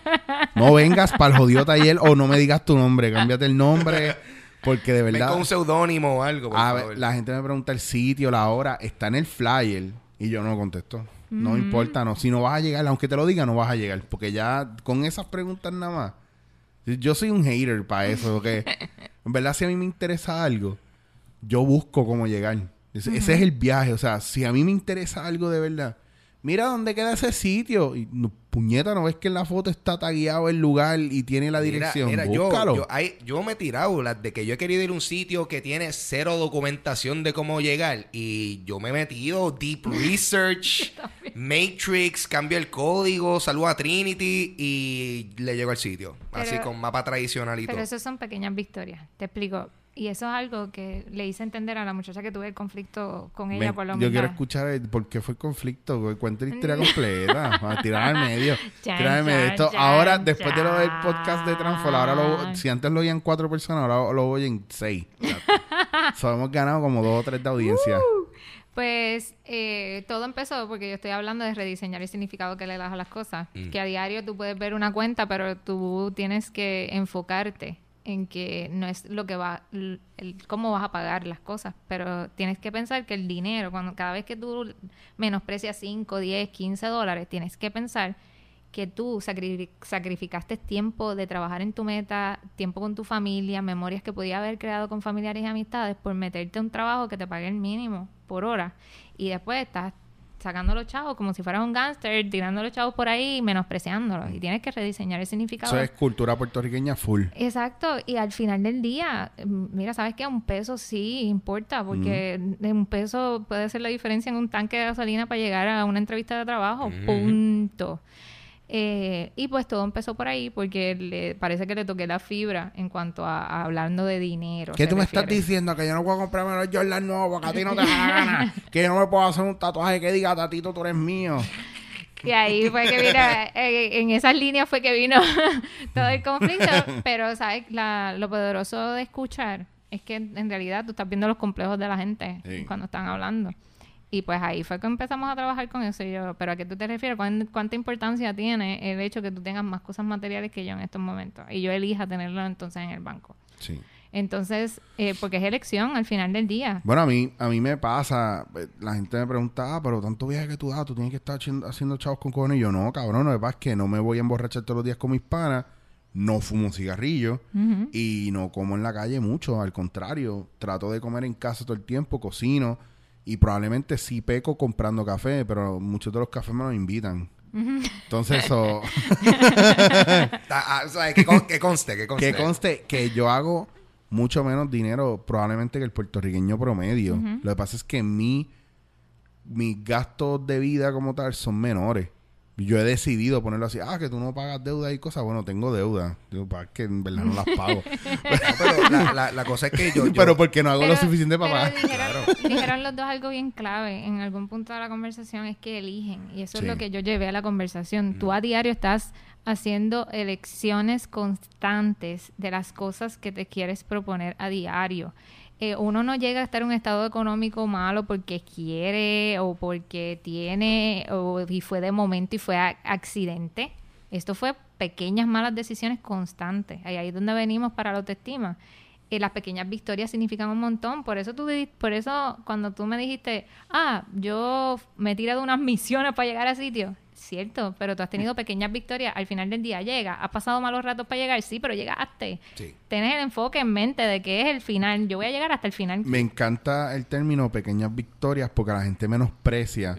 No vengas para el jodido taller o no me digas tu nombre, cámbiate el nombre. Porque de Ven verdad... con un seudónimo o algo, por A ver, la gente me pregunta el sitio, la hora, está en el flyer. Y yo no contesto. No importa, no. Si no vas a llegar, aunque te lo diga, no vas a llegar. Porque ya con esas preguntas nada más. Yo soy un hater para eso. Porque en verdad, si a mí me interesa algo, yo busco cómo llegar. Ese, ese es el viaje. O sea, si a mí me interesa algo de verdad, mira dónde queda ese sitio. Y no- puñeta, ¿no ves que en la foto está tagueado el lugar y tiene la dirección? mira, yo, Búscalo. yo, hay- yo me he tirado las de que yo he querido ir a un sitio que tiene cero documentación de cómo llegar y yo me he metido deep research, Matrix, cambio el código, saludo a Trinity y le llego al sitio. así Pero- con mapa tradicional y Pero todo. eso son pequeñas victorias. Te explico. Y eso es algo que le hice entender a la muchacha que tuve el conflicto con ella Me- por la yo quiero escuchar el- por qué fue el conflicto. Cuenta la historia completa. A tirar al medio. Chan, tirar al medio. Esto, ahora, después de lo del podcast de Transfor, ahora lo, si antes lo oían cuatro personas, ahora lo oyen seis. so, hemos ganado como dos o tres de audiencia. Uh. Pues eh, todo empezó porque yo estoy hablando de rediseñar el significado que le das a las cosas. Mm. Que a diario tú puedes ver una cuenta, pero tú tienes que enfocarte en que no es lo que va, el, cómo vas a pagar las cosas, pero tienes que pensar que el dinero, cuando cada vez que tú menosprecias 5, 10, 15 dólares, tienes que pensar que tú sacri- sacrificaste tiempo de trabajar en tu meta, tiempo con tu familia, memorias que podías haber creado con familiares y amistades por meterte a un trabajo que te pague el mínimo por hora. Y después estás sacando los chavos como si fueras un gángster, tirando los chavos por ahí y menospreciándolos y tienes que rediseñar el significado. Eso es cultura puertorriqueña full. Exacto, y al final del día, mm, mira, sabes que un peso sí importa, porque de un peso puede ser la diferencia en un tanque de gasolina para llegar a una entrevista de trabajo, punto. Eh, y pues todo empezó por ahí, porque le parece que le toqué la fibra en cuanto a, a hablando de dinero. ¿Qué tú me estás diciendo? Que yo no puedo comprarme los Jordan nuevos porque a ti no te da gana. que yo no me puedo hacer un tatuaje que diga, Tatito, tú eres mío. Y ahí fue que vino, eh, en esas líneas fue que vino todo el conflicto. Pero, ¿sabes? La- lo poderoso de escuchar es que en realidad tú estás viendo los complejos de la gente Sí. cuando están hablando. Y pues ahí fue que empezamos a trabajar con eso. Y yo, ¿pero a qué tú te refieres? ¿Cuán- ¿Cuánta importancia tiene el hecho que tú tengas más cosas materiales que yo en estos momentos? Y yo elija tenerlo entonces en el banco. Sí. Entonces, eh, porque es elección al final del día. Bueno, a mí, a mí me pasa, eh, la gente me pregunta, ah, pero tanto viaje que tú das, tú tienes que estar haciendo, haciendo chavos con cojones. Y yo, no, cabrón, lo que pasa que no me voy a emborrachar todos los días con mis panas, no fumo cigarrillo Ujú. y no como en la calle mucho. Al contrario, trato de comer en casa todo el tiempo, cocino y probablemente sí peco comprando café, pero muchos de los cafés me los invitan. Entonces. Ah, ah, o sea, que, con- que conste, que conste. Que conste que yo hago mucho menos dinero probablemente que el puertorriqueño promedio. Lo que pasa es que mi, mis gastos de vida como tal son menores. Yo he decidido ponerlo así, ah, que tú no pagas deuda y cosas. Bueno, tengo deuda. Digo, para que en verdad no las pago. Pero la, la- la cosa es que yo... yo- pero porque no hago lo suficiente para pagar. Dijeron, dijeron los dos algo bien clave en algún punto de la conversación, es que eligen. Y eso Sí. es lo que yo llevé a la conversación. Tú a diario estás haciendo elecciones constantes de las cosas que te quieres proponer a diario. Eh, uno no llega a estar en un estado económico malo porque quiere o porque tiene o y fue de momento y fue accidente. Esto fue pequeñas malas decisiones constantes. Ahí ahí es donde venimos para la autoestima. Eh, las pequeñas victorias significan un montón. Por eso tú por eso cuando tú me dijiste, ah, yo me he tirado unas misiones para llegar a sitio. Cierto, pero tú has tenido pequeñas victorias. Al final del día llega. ¿Has pasado malos ratos para llegar? Sí, pero llegaste. Sí. Tienes el enfoque en mente de que es el final. Yo voy a llegar hasta el final. Me encanta el término pequeñas victorias porque la gente menosprecia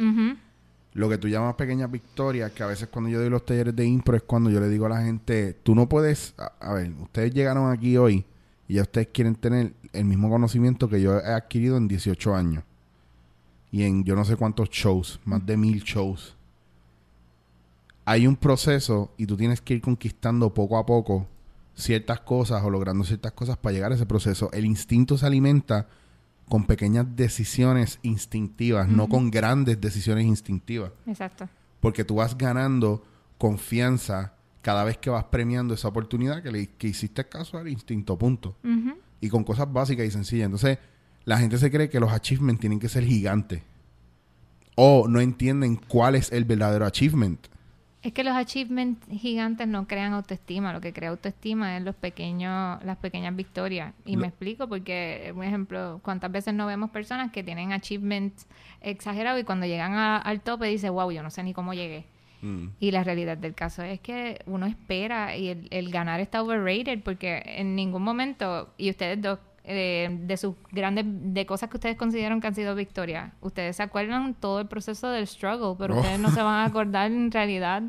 lo que tú llamas pequeñas victorias, que a veces cuando yo doy los talleres de impro es cuando yo le digo a la gente, tú no puedes, a, a ver, ustedes llegaron aquí hoy y ya ustedes quieren tener el mismo conocimiento que yo he adquirido en 18 años. Y en yo no sé cuántos shows, más de mil shows. Hay un proceso y tú tienes que ir conquistando poco a poco ciertas cosas o logrando ciertas cosas para llegar a ese proceso. El instinto se alimenta con pequeñas decisiones instintivas, no con grandes decisiones instintivas. Exacto. Porque tú vas ganando confianza cada vez que vas premiando esa oportunidad que, le, que hiciste caso al instinto, punto. Y con cosas básicas y sencillas. Entonces, la gente se cree que los achievements tienen que ser gigantes. O no entienden cuál es el verdadero achievement. Es que los achievements gigantes no crean autoestima, lo que crea autoestima es los pequeños, las pequeñas victorias. Y me explico porque, por ejemplo, cuántas veces no vemos personas que tienen achievements exagerados y cuando llegan a- al tope dice, wow, yo no sé ni cómo llegué. Mm. Y la realidad del caso es que uno espera y el, el ganar está overrated porque en ningún momento, y ustedes dos, eh, de sus grandes, de cosas que ustedes consideran que han sido victorias, ustedes se acuerdan todo el proceso del struggle, pero Oh. ustedes no se van a acordar en realidad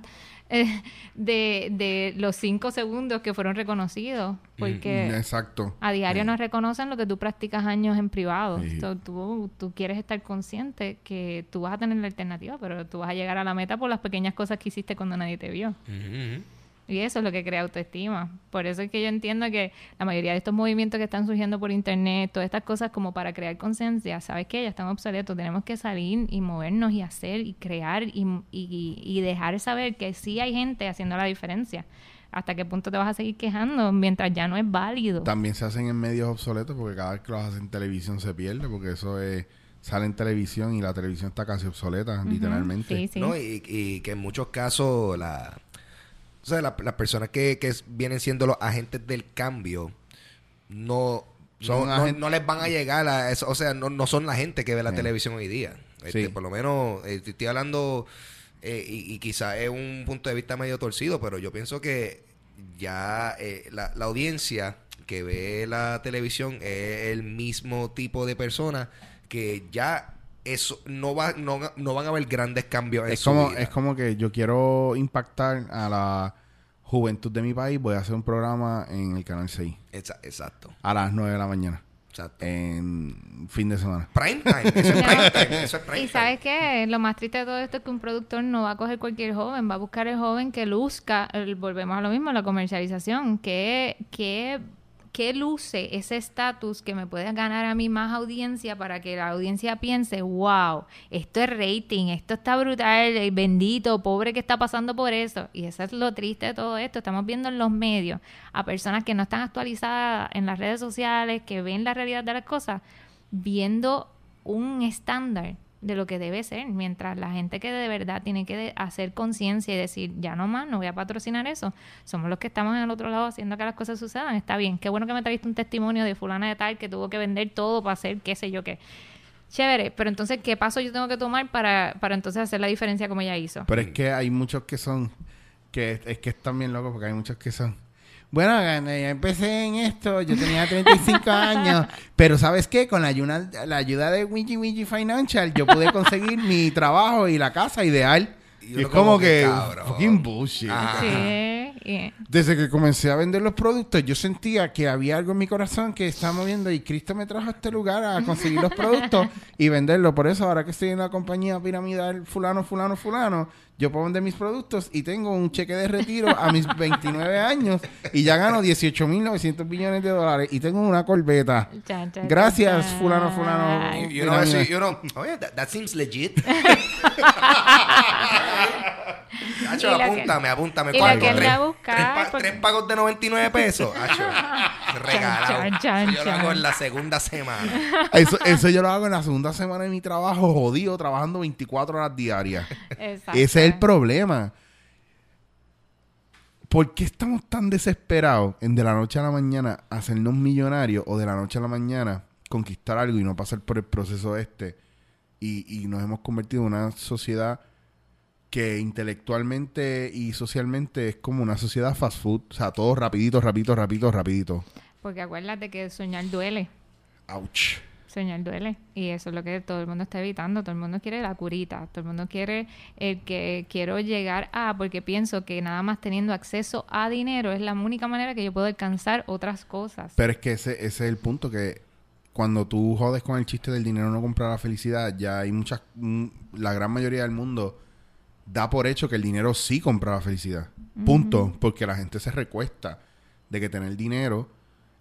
eh, de, de los cinco segundos que fueron reconocidos, porque Exacto. a diario Sí. nos reconocen lo que tú practicas años en privado. Sí. So, tú, tú quieres estar consciente que tú vas a tener la alternativa, pero tú vas a llegar a la meta por las pequeñas cosas que hiciste cuando nadie te vio. Y eso es lo que crea autoestima. Por eso es que yo entiendo que la mayoría de estos movimientos que están surgiendo por internet, todas estas cosas como para crear conciencia, ¿sabes qué? Ya están obsoletos. Tenemos que salir y movernos y hacer y crear y, y, y dejar saber que sí hay gente haciendo la diferencia. ¿Hasta qué punto te vas a seguir quejando mientras ya no es válido? También se hacen en medios obsoletos porque cada vez que los hacen en televisión se pierde porque eso es sale en televisión y la televisión está casi obsoleta, literalmente. Sí, sí. ¿no? Y, y que en muchos casos la, o sea, la- las personas que, que vienen siendo los agentes del cambio no, Son no, no, les van a llegar a eso. O sea, no, no son la gente que ve la Sí. televisión hoy día. Este, Sí. Por lo menos eh, estoy hablando eh, y, y quizá es un punto de vista medio torcido, pero yo pienso que ya eh, la, la audiencia que ve la televisión es el mismo tipo de persona que ya eso no va no, no van a haber grandes cambios en Es su como, vida. es como que yo quiero impactar a la juventud de mi país, voy a hacer un programa en el canal 6 Exa- exacto, a las 9 de la mañana exacto. en fin de semana. Prime time, eso es prime time, eso es prime Y time. sabes qué, lo más triste de todo esto es que un productor no va a coger cualquier joven, va a buscar el joven que luzca, el- volvemos a lo mismo, la comercialización, que, que, que luce ese estatus que me puede ganar a mí más audiencia para que la audiencia piense, wow, esto es rating, esto está brutal, eh, bendito, pobre que está pasando por eso. Y eso es lo triste de todo esto, estamos viendo en los medios a personas que no están actualizadas en las redes sociales, que ven la realidad de las cosas, viendo un estándar de lo que debe ser, mientras la gente que de verdad tiene que hacer conciencia y decir, ya no más, no voy a patrocinar eso, somos los que estamos en el otro lado haciendo que las cosas sucedan, está bien, qué bueno que me trajiste un testimonio de fulana de tal que tuvo que vender todo para hacer qué sé yo qué. Chévere, pero entonces, ¿qué paso yo tengo que tomar para, para entonces hacer la diferencia como ella hizo? Pero es que hay muchos que son, que es, es que están bien locos porque hay muchos que son. Bueno, yo empecé en esto, yo tenía 35 años, pero ¿sabes qué? Con la ayuda, la ayuda de Wiki Wiki Financial, yo pude conseguir mi trabajo y la casa ideal. Y Y uno es como como que, que, cabrón. fucking bullshit. Sí, Desde que comencé a vender los productos, yo sentía que había algo en mi corazón que estaba moviendo y Cristo me trajo a este lugar a conseguir los productos y venderlos. Por eso, ahora que estoy en la compañía piramidal fulano, fulano, fulano, yo puedo vender mis productos y tengo un cheque de retiro a mis 29 años y ya gano 18.900 millones de dólares y tengo una corbeta. Gracias, fulano, fulano. You know, you know, oye, that, that seems legit. Hacho, apúntame, apúntame. y la que anda tres, a buscar, tres pa- porque- tres pagos de 99 pesos. Hacho, regalado. chan, chan, Yo lo hago en la segunda semana. Eso, eso yo lo hago en la segunda semana de mi trabajo, jodido, trabajando 24 horas diarias. Exacto. Ese es el problema. ¿Por qué estamos tan desesperados en de la noche a la mañana hacernos millonarios o de la noche a la mañana conquistar algo y no pasar por el proceso este? Y, y nos hemos convertido en una sociedad que intelectualmente y socialmente es como una sociedad fast food. O sea, todo rapidito, rapidito, rapidito, rapidito. Porque acuérdate que soñar duele. Ouch. Soñar duele. Y eso es lo que todo el mundo está evitando. Todo el mundo quiere la curita. Todo el mundo quiere el que quiero llegar a, porque pienso que nada más teniendo acceso a dinero es la única manera que yo puedo alcanzar otras cosas. Pero es que ese, ese es el punto que cuando tú jodes con el chiste del dinero no compra la felicidad, ya hay muchas, mm, la gran mayoría del mundo da por hecho que el dinero sí compra la felicidad. Punto. Porque la gente se recuesta de que tener dinero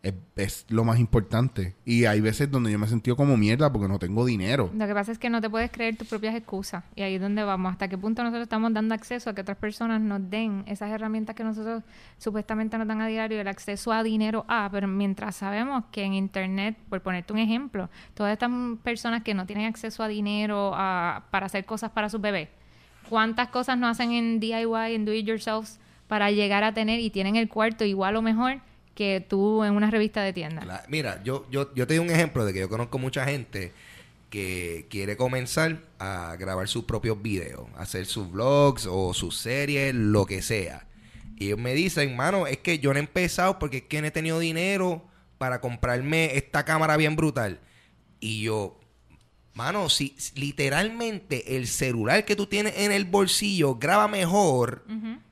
es, es lo más importante. Y hay veces donde yo me he sentido como mierda porque no tengo dinero. Lo que pasa es que no te puedes creer tus propias excusas. Y ahí es donde vamos. ¿Hasta qué punto nosotros estamos dando acceso a que otras personas nos den esas herramientas que nosotros supuestamente nos dan a diario, el acceso a dinero a? Pero mientras sabemos que en Internet, por ponerte un ejemplo, todas estas personas que no tienen acceso a dinero a- para hacer cosas para sus bebés, ¿Cuántas cosas no hacen en DIY, en do it yourself, para llegar a tener y tienen el cuarto igual o mejor que tú en una revista de tienda? Mira, yo, yo, yo te doy un ejemplo de que yo conozco mucha gente que quiere comenzar a grabar sus propios videos, hacer sus vlogs o sus series, lo que sea. Y ellos me dicen, mano, es que yo no he empezado porque es que no he tenido dinero para comprarme esta cámara bien brutal. Y yo, mano, si literalmente el celular que tú tienes en el bolsillo graba mejor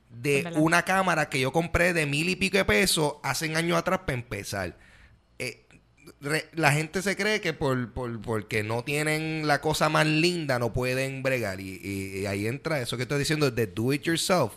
de una cámara que yo compré de mil y pico de pesos hace años atrás para empezar. Eh, re- la gente se cree que por, por- porque no tienen la cosa más linda no pueden bregar. Y, y- y ahí entra eso que estoy diciendo de do it yourself.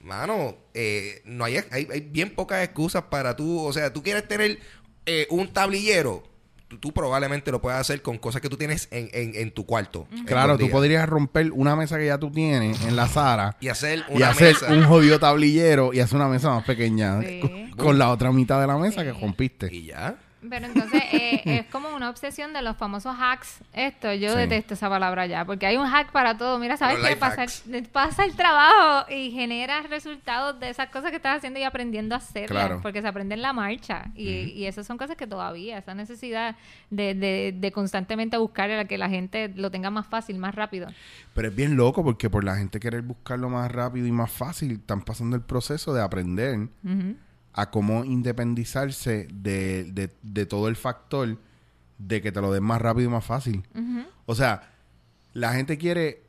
Mano, eh, no hay, hay, hay bien pocas excusas para tú. O sea, tú quieres tener eh, un tablillero. Tú, tú probablemente lo puedas hacer con cosas que tú tienes en, en- en tu cuarto. Claro, tú podrías romper una mesa que ya tú tienes en la sala Y hacer y hacer mesa. un jodido tablillero y hacer una mesa más pequeña Sí. con, con la otra mitad de la mesa que rompiste. Y ya. Pero entonces eh, es como una obsesión de los famosos hacks. Esto, yo Sí. detesto esa palabra ya, porque hay un hack para todo. Mira, ¿sabes qué? Pasa, el trabajo y generas resultados de esas cosas que estás haciendo y aprendiendo a hacerlas, Claro. porque se aprende en la marcha. Y, y esas son cosas que todavía, esa necesidad de, de, de constantemente buscar a que la gente lo tenga más fácil, más rápido. Pero es bien loco porque por la gente querer buscarlo más rápido y más fácil, están pasando el proceso de aprender. A cómo independizarse de, de- de todo el factor de que te lo den más rápido y más fácil. O sea, la gente quiere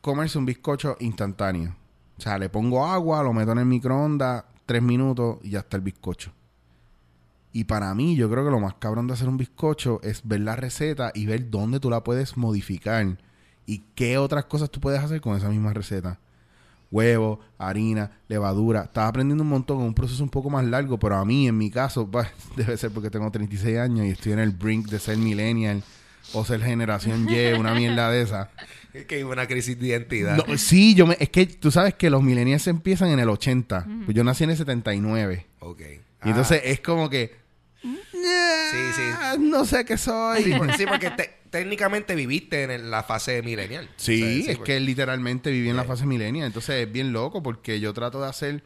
comerse un bizcocho instantáneo. O sea, le pongo agua, lo meto en el microondas, tres minutos y ya está el bizcocho. Y para mí, yo creo que lo más cabrón de hacer un bizcocho es ver la receta y ver dónde tú la puedes modificar y qué otras cosas tú puedes hacer con esa misma receta. Huevo, harina, levadura. Estás aprendiendo un montón, un proceso un poco más largo, pero a mí, en mi caso, pues, debe ser porque tengo 36 años y estoy en el brink de ser millennial o ser generación Y, una mierda de esa. Es que hay una crisis de identidad. No, sí, yo me, es que tú sabes que los millennials empiezan en el 80. Pues yo nací en el 79. Ok. Y entonces es como que... Sí, sí. "Ah, No sé qué soy. Sí, por- sí, porque te- técnicamente viviste en el- la fase millennial. Sí, O sea, es porque- que literalmente viví en la fase millennial. Entonces es bien loco porque yo trato de hacer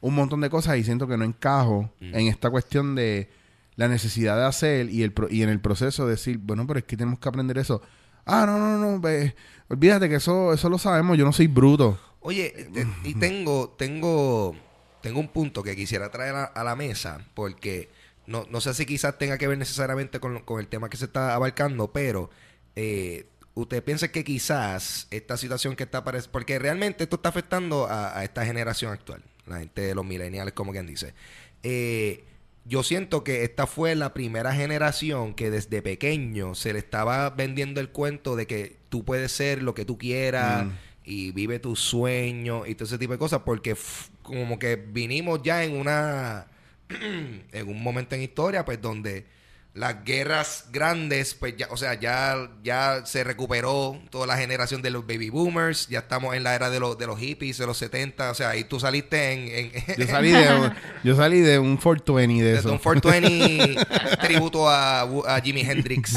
un montón de cosas y siento que no encajo en esta cuestión de la necesidad de hacer y, el pro- y en el proceso decir, bueno, pero es que tenemos que aprender eso. Ah, no, no, no, ve, olvídate que eso, eso lo sabemos, yo no soy bruto. Oye, te- y tengo, tengo, tengo un punto que quisiera traer a, a la mesa, porque no, no sé si quizás tenga que ver necesariamente con, con el tema que se está abarcando, pero eh, usted piensa que quizás esta situación que está apareciendo, porque realmente esto está afectando a, a esta generación actual, la gente de los millennials, como quien dice. Eh, yo siento que esta fue la primera generación que desde pequeño se le estaba vendiendo el cuento de que tú puedes ser lo que tú quieras Mm. y vive tus sueños y todo ese tipo de cosas porque como que vinimos ya en una en un momento en historia pues donde las guerras grandes pues ya o sea ya ya se recuperó toda la generación de los baby boomers ya estamos en la era de los de los hippies de los 70 o sea ahí tú saliste en, en Yo salí de, un- yo salí de un 420 de eso. un 420 tributo a, a Jimi Hendrix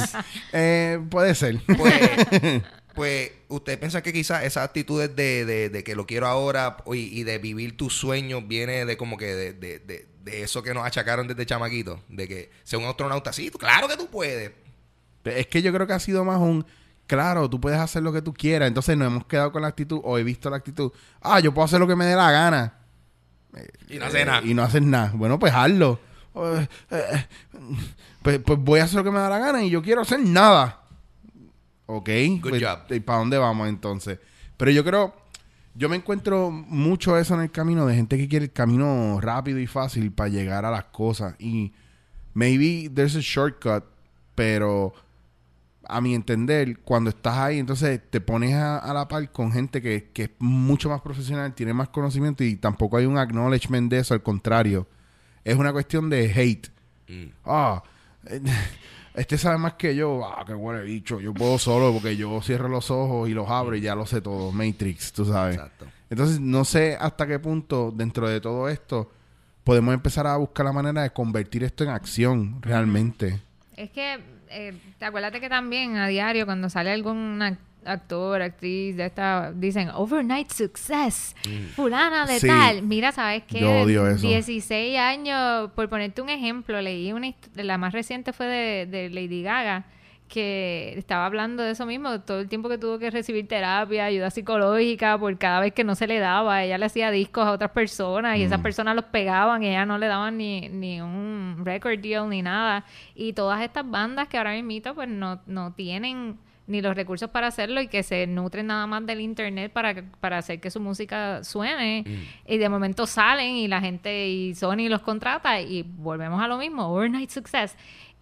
Eh, puede ser. pues, pues usted piensa que quizás esas actitudes de, de, de que lo quiero ahora y, y de vivir tus sueños viene de como que de, de, eso que nos achacaron desde chamaquito, de que sea un astronauta, sí, claro que tú puedes. Es que yo creo que ha sido más un... Claro, tú puedes hacer lo que tú quieras. Entonces nos hemos quedado con la actitud, o he visto la actitud, ah, yo puedo hacer lo que me dé la gana. Y no hace Eh, nada. Y no haces nada. Bueno, pues hazlo. Eh, eh, pues, pues voy a hacer lo que me da la gana y yo quiero hacer nada. Ok. Good pues, job. ¿Y para dónde vamos entonces? Pero yo creo, yo me encuentro mucho eso en el camino de gente que quiere el camino rápido y fácil para llegar a las cosas. Y maybe there's a shortcut, pero a mi entender, cuando estás ahí, entonces te pones a, a la par con gente que, que es mucho más profesional, tiene más conocimiento y tampoco hay un acknowledgement de eso, al contrario. Es una cuestión de hate. Mm. Ah, eh, este sabe más que yo. Ah, qué bueno bicho. Yo puedo solo porque yo cierro los ojos y los abro y ya lo sé todo. Matrix, tú sabes. Exacto. Entonces, no sé hasta qué punto dentro de todo esto podemos empezar a buscar la manera de convertir esto en acción realmente. Es que, eh, te acuérdate que también a diario, cuando sale alguna actor, actriz de esta, dicen overnight success, fulana de Sí. tal. Mira, ¿sabes qué? Yo odio eso. 16 años, por ponerte un ejemplo, leí una la más reciente fue de, de Lady Gaga que estaba hablando de eso mismo, todo el tiempo que tuvo que recibir terapia, ayuda psicológica, por cada vez que no se le daba, ella le hacía discos a otras personas y Mm. esas personas los pegaban y ella no le daban ni, ni un record deal ni nada. Y todas estas bandas que ahora mismo pues no, no tienen ni los recursos para hacerlo y que se nutren nada más del internet para, para hacer que su música suene y de momento salen y la gente y Sony los contrata y volvemos a lo mismo, overnight success.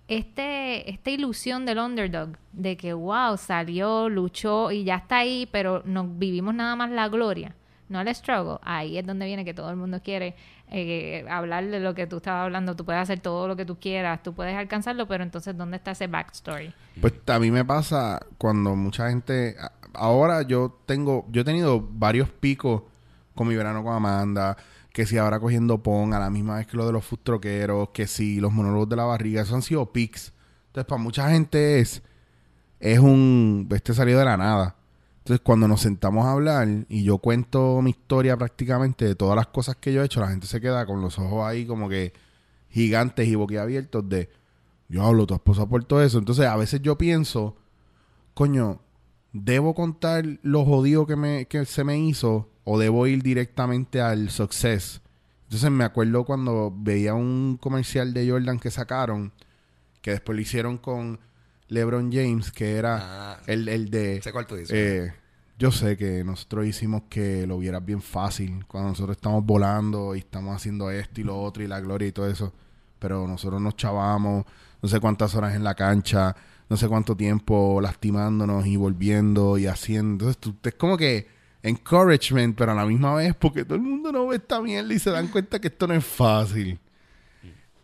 Este, esta ilusión del underdog, de que wow, salió, luchó y ya está ahí, pero no vivimos nada más la gloria, no el struggle. Ahí es donde viene que todo el mundo quiere eh, hablar de lo que tú estabas hablando. Tú puedes hacer todo lo que tú quieras, tú puedes alcanzarlo, pero entonces, ¿dónde está ese backstory? Pues a mí me pasa cuando mucha gente... Ahora yo tengo... Yo he tenido varios picos con mi verano con Amanda. Que si ahora cogiendo pon a la misma vez que lo de los food troqueros. Que si los monólogos de la barriga. Eso han sido pics. Entonces para mucha gente es... Es un... Este salió de la nada. Entonces cuando nos sentamos a hablar y yo cuento mi historia prácticamente de todas las cosas que yo he hecho, la gente se queda con los ojos ahí como que gigantes y boquiabiertos de... Yo hablo, tu esposa por todo eso. Entonces, a veces yo pienso, coño, ¿debo contar lo jodido que, me, que se me hizo o debo ir directamente al success? Entonces, me acuerdo cuando veía un comercial de Jordan que sacaron, que después lo hicieron con LeBron James, que era Ah, el, el de... Sé cuál tú dices. Eh, yo sé que nosotros hicimos que lo vieras bien fácil cuando nosotros estamos volando y estamos haciendo esto y lo otro y la gloria y todo eso. Pero nosotros nos chavamos no sé cuántas horas en la cancha, no sé cuánto tiempo lastimándonos y volviendo y haciendo. Entonces, tú, es como que encouragement, pero a la misma vez porque todo el mundo no ve esta mierda y se dan cuenta que esto no es fácil.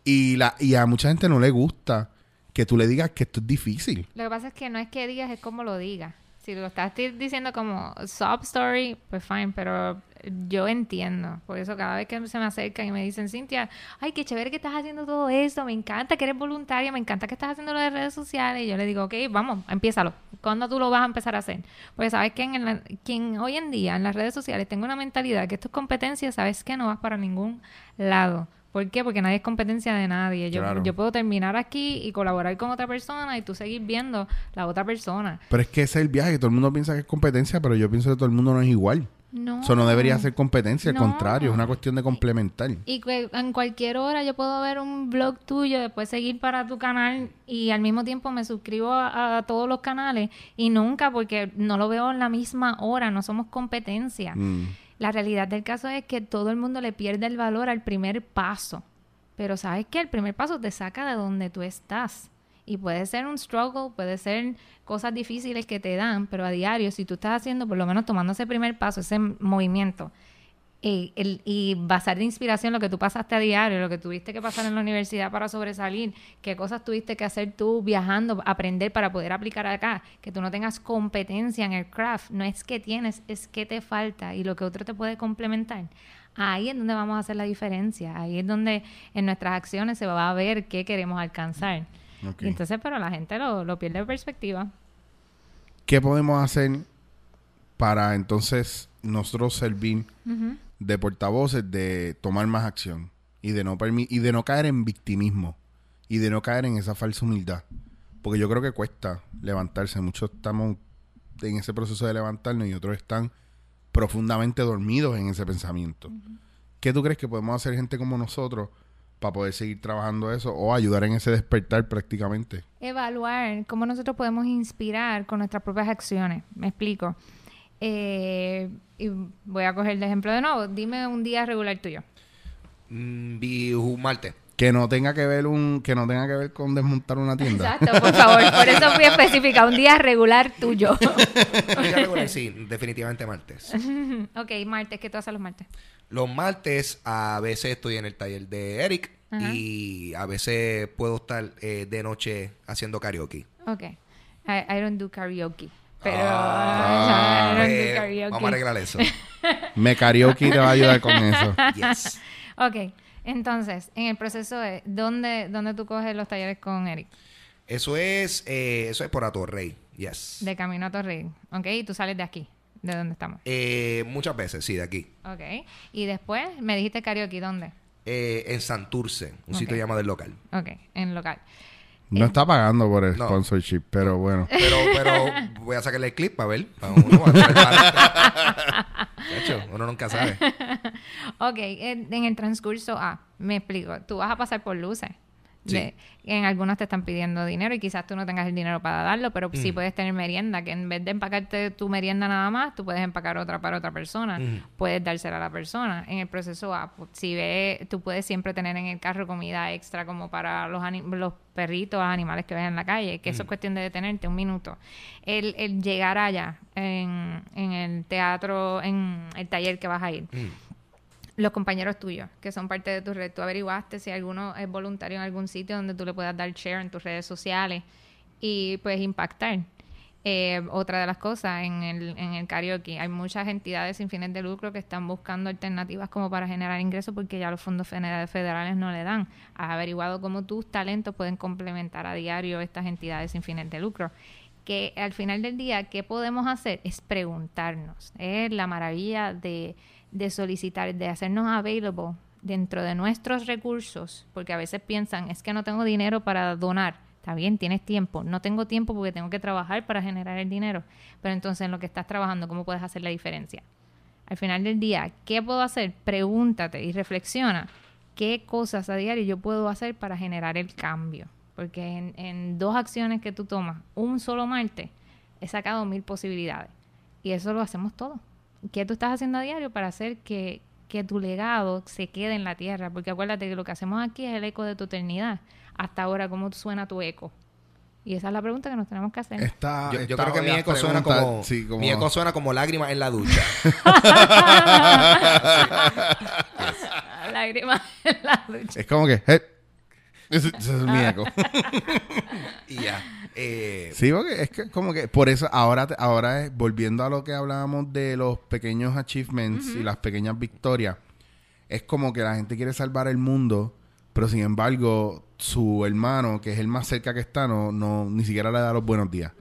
Y, la, y a mucha gente no le gusta que tú le digas que esto es difícil. Lo que pasa es que no es que digas, es como lo digas. Si lo estás diciendo como sob story, pues fine, pero yo entiendo. Por eso cada vez que se me acercan y me dicen, Cintia, ay, qué chévere que estás haciendo todo esto, me encanta que eres voluntaria, me encanta que estás haciendo lo de redes sociales. Y yo le digo, ok, vamos, empiézalo. ¿Cuándo tú lo vas a empezar a hacer? Porque sabes que en la- quien hoy en día en las redes sociales tengo una mentalidad que esto es competencia, sabes que no vas para ningún lado. ¿Por qué? Porque nadie es competencia de nadie. Yo, Claro. yo puedo terminar aquí y colaborar con otra persona y tú seguir viendo la otra persona. Pero es que ese es el viaje, que todo el mundo piensa que es competencia, pero yo pienso que todo el mundo no es igual. No. Eso no debería ser competencia, al No. contrario, es una cuestión de complementar. Y que en cualquier hora yo puedo ver un blog tuyo, después seguir para tu canal y al mismo tiempo me suscribo a, a todos los canales y nunca porque no lo veo en la misma hora, no somos competencia. Mm. La realidad del caso es que todo el mundo le pierde el valor al primer paso. Pero sabes que el primer paso te saca de donde tú estás. Y puede ser un struggle, puede ser cosas difíciles que te dan, pero a diario, si tú estás haciendo, por lo menos tomando ese primer paso, ese movimiento, y, el- y basar de inspiración lo que tú pasaste a diario, lo que tuviste que pasar en la universidad para sobresalir, qué cosas tuviste que hacer tú viajando, aprender para poder aplicar acá, que tú no tengas competencia en el craft, no es que tienes, es que te falta y lo que otro te puede complementar. Ahí es donde vamos a hacer la diferencia, ahí es donde en nuestras acciones se va a ver qué queremos alcanzar. Entonces, pero la gente lo, lo pierde de perspectiva. ¿Qué podemos hacer para entonces nosotros servir. De portavoces de tomar más acción y de no y de no caer en victimismo y de no caer en esa falsa humildad? Porque yo creo que cuesta levantarse. Muchos estamos en ese proceso de levantarnos y otros están profundamente dormidos en ese pensamiento. ¿Qué tú crees que podemos hacer gente como nosotros para poder seguir trabajando eso o ayudar en ese despertar prácticamente? evaluar cómo nosotros podemos inspirar con nuestras propias acciones. Me explico. Eh, y voy a coger de ejemplo de nuevo. Dime un día regular tuyo. Mm, vi un martes. Que no tenga que ver un que no tenga que ver con desmontar una tienda. Exacto, por favor. Por eso fui específica. Un día regular tuyo. Un día regular, sí, definitivamente martes. ok, martes. ¿Qué tú haces los martes? Los martes a veces estoy en el taller de Eric Ajá. y a veces puedo estar eh, de noche haciendo karaoke. Ok. I, I don't do karaoke. Pero... Ah, don't eh, vamos a arreglar eso. Me karaoke te va a ayudar con eso. Yes. Ok. Entonces, en el proceso de... ¿Dónde, dónde tú coges los talleres con Eric? Eso es, eh, eso es por Atorrey. Yes. De camino a Torrey. Ok, y tú sales de aquí, de donde estamos. Eh, muchas veces, sí, de aquí. Ok. Y después me dijiste karaoke, ¿dónde? Eh, en Santurce, un sitio llamado El Local. Ok, en local. No está pagando por el No. sponsorship, pero bueno. Pero, pero voy a sacarle el clip para ver. Para uno, para Chacho, uno nunca sabe. Ok, en, en el transcurso A, me explico. Tú vas a pasar por luces. Sí. De- en algunos te están pidiendo dinero y quizás tú no tengas el dinero para darlo, pero sí Mm. puedes tener merienda, que en vez de empacarte tu merienda nada más, tú puedes empacar otra para otra persona. Mm. Puedes dársela a la persona. En el proceso A, pues, si ve, tú puedes siempre tener en el carro comida extra como para los, los perritos, animales que ves en la calle, que eso es cuestión de detenerte un minuto. El, el llegar allá en, en el teatro, en el taller que vas a ir. Los compañeros tuyos, que son parte de tu red. Tú averiguaste si alguno es voluntario en algún sitio donde tú le puedas dar share en tus redes sociales y puedes impactar. Eh, otra de las cosas en el, en el karaoke, hay muchas entidades sin fines de lucro que están buscando alternativas como para generar ingresos porque ya los fondos federales no le dan. Has averiguado cómo tus talentos pueden complementar a diario estas entidades sin fines de lucro. Que al final del día, ¿qué podemos hacer? Es preguntarnos. Es la maravilla de, de solicitar, de hacernos available dentro de nuestros recursos, porque a veces piensan, es que no tengo dinero para donar. Está bien, tienes tiempo. No tengo tiempo porque tengo que trabajar para generar el dinero. Pero entonces en lo que estás trabajando, ¿cómo puedes hacer la diferencia? Al final del día, ¿qué puedo hacer? Pregúntate y reflexiona qué cosas a diario yo puedo hacer para generar el cambio. Porque en, en dos acciones que tú tomas, un solo martes, he sacado mil posibilidades. Y eso lo hacemos todo. ¿Qué tú estás haciendo a diario para hacer que, que tu legado se quede en la tierra? Porque acuérdate que lo que hacemos aquí es el eco de tu eternidad. Hasta ahora, ¿cómo suena tu eco? Y esa es la pregunta que nos tenemos que hacer. Está, Yo, yo está creo que mi eco suena como, Sí, como- mi eco suena como lágrimas en la ducha. Lágrimas en la ducha. Es como que... eh, ese, ese es mi eco. y ya. Eh, Sí, porque es que como que por eso ahora ahora es volviendo a lo que hablábamos de los pequeños achievements y las pequeñas victorias, es como que la gente quiere salvar el mundo, pero sin embargo su hermano, que es el más cerca que está, no, no ni siquiera le da los buenos días.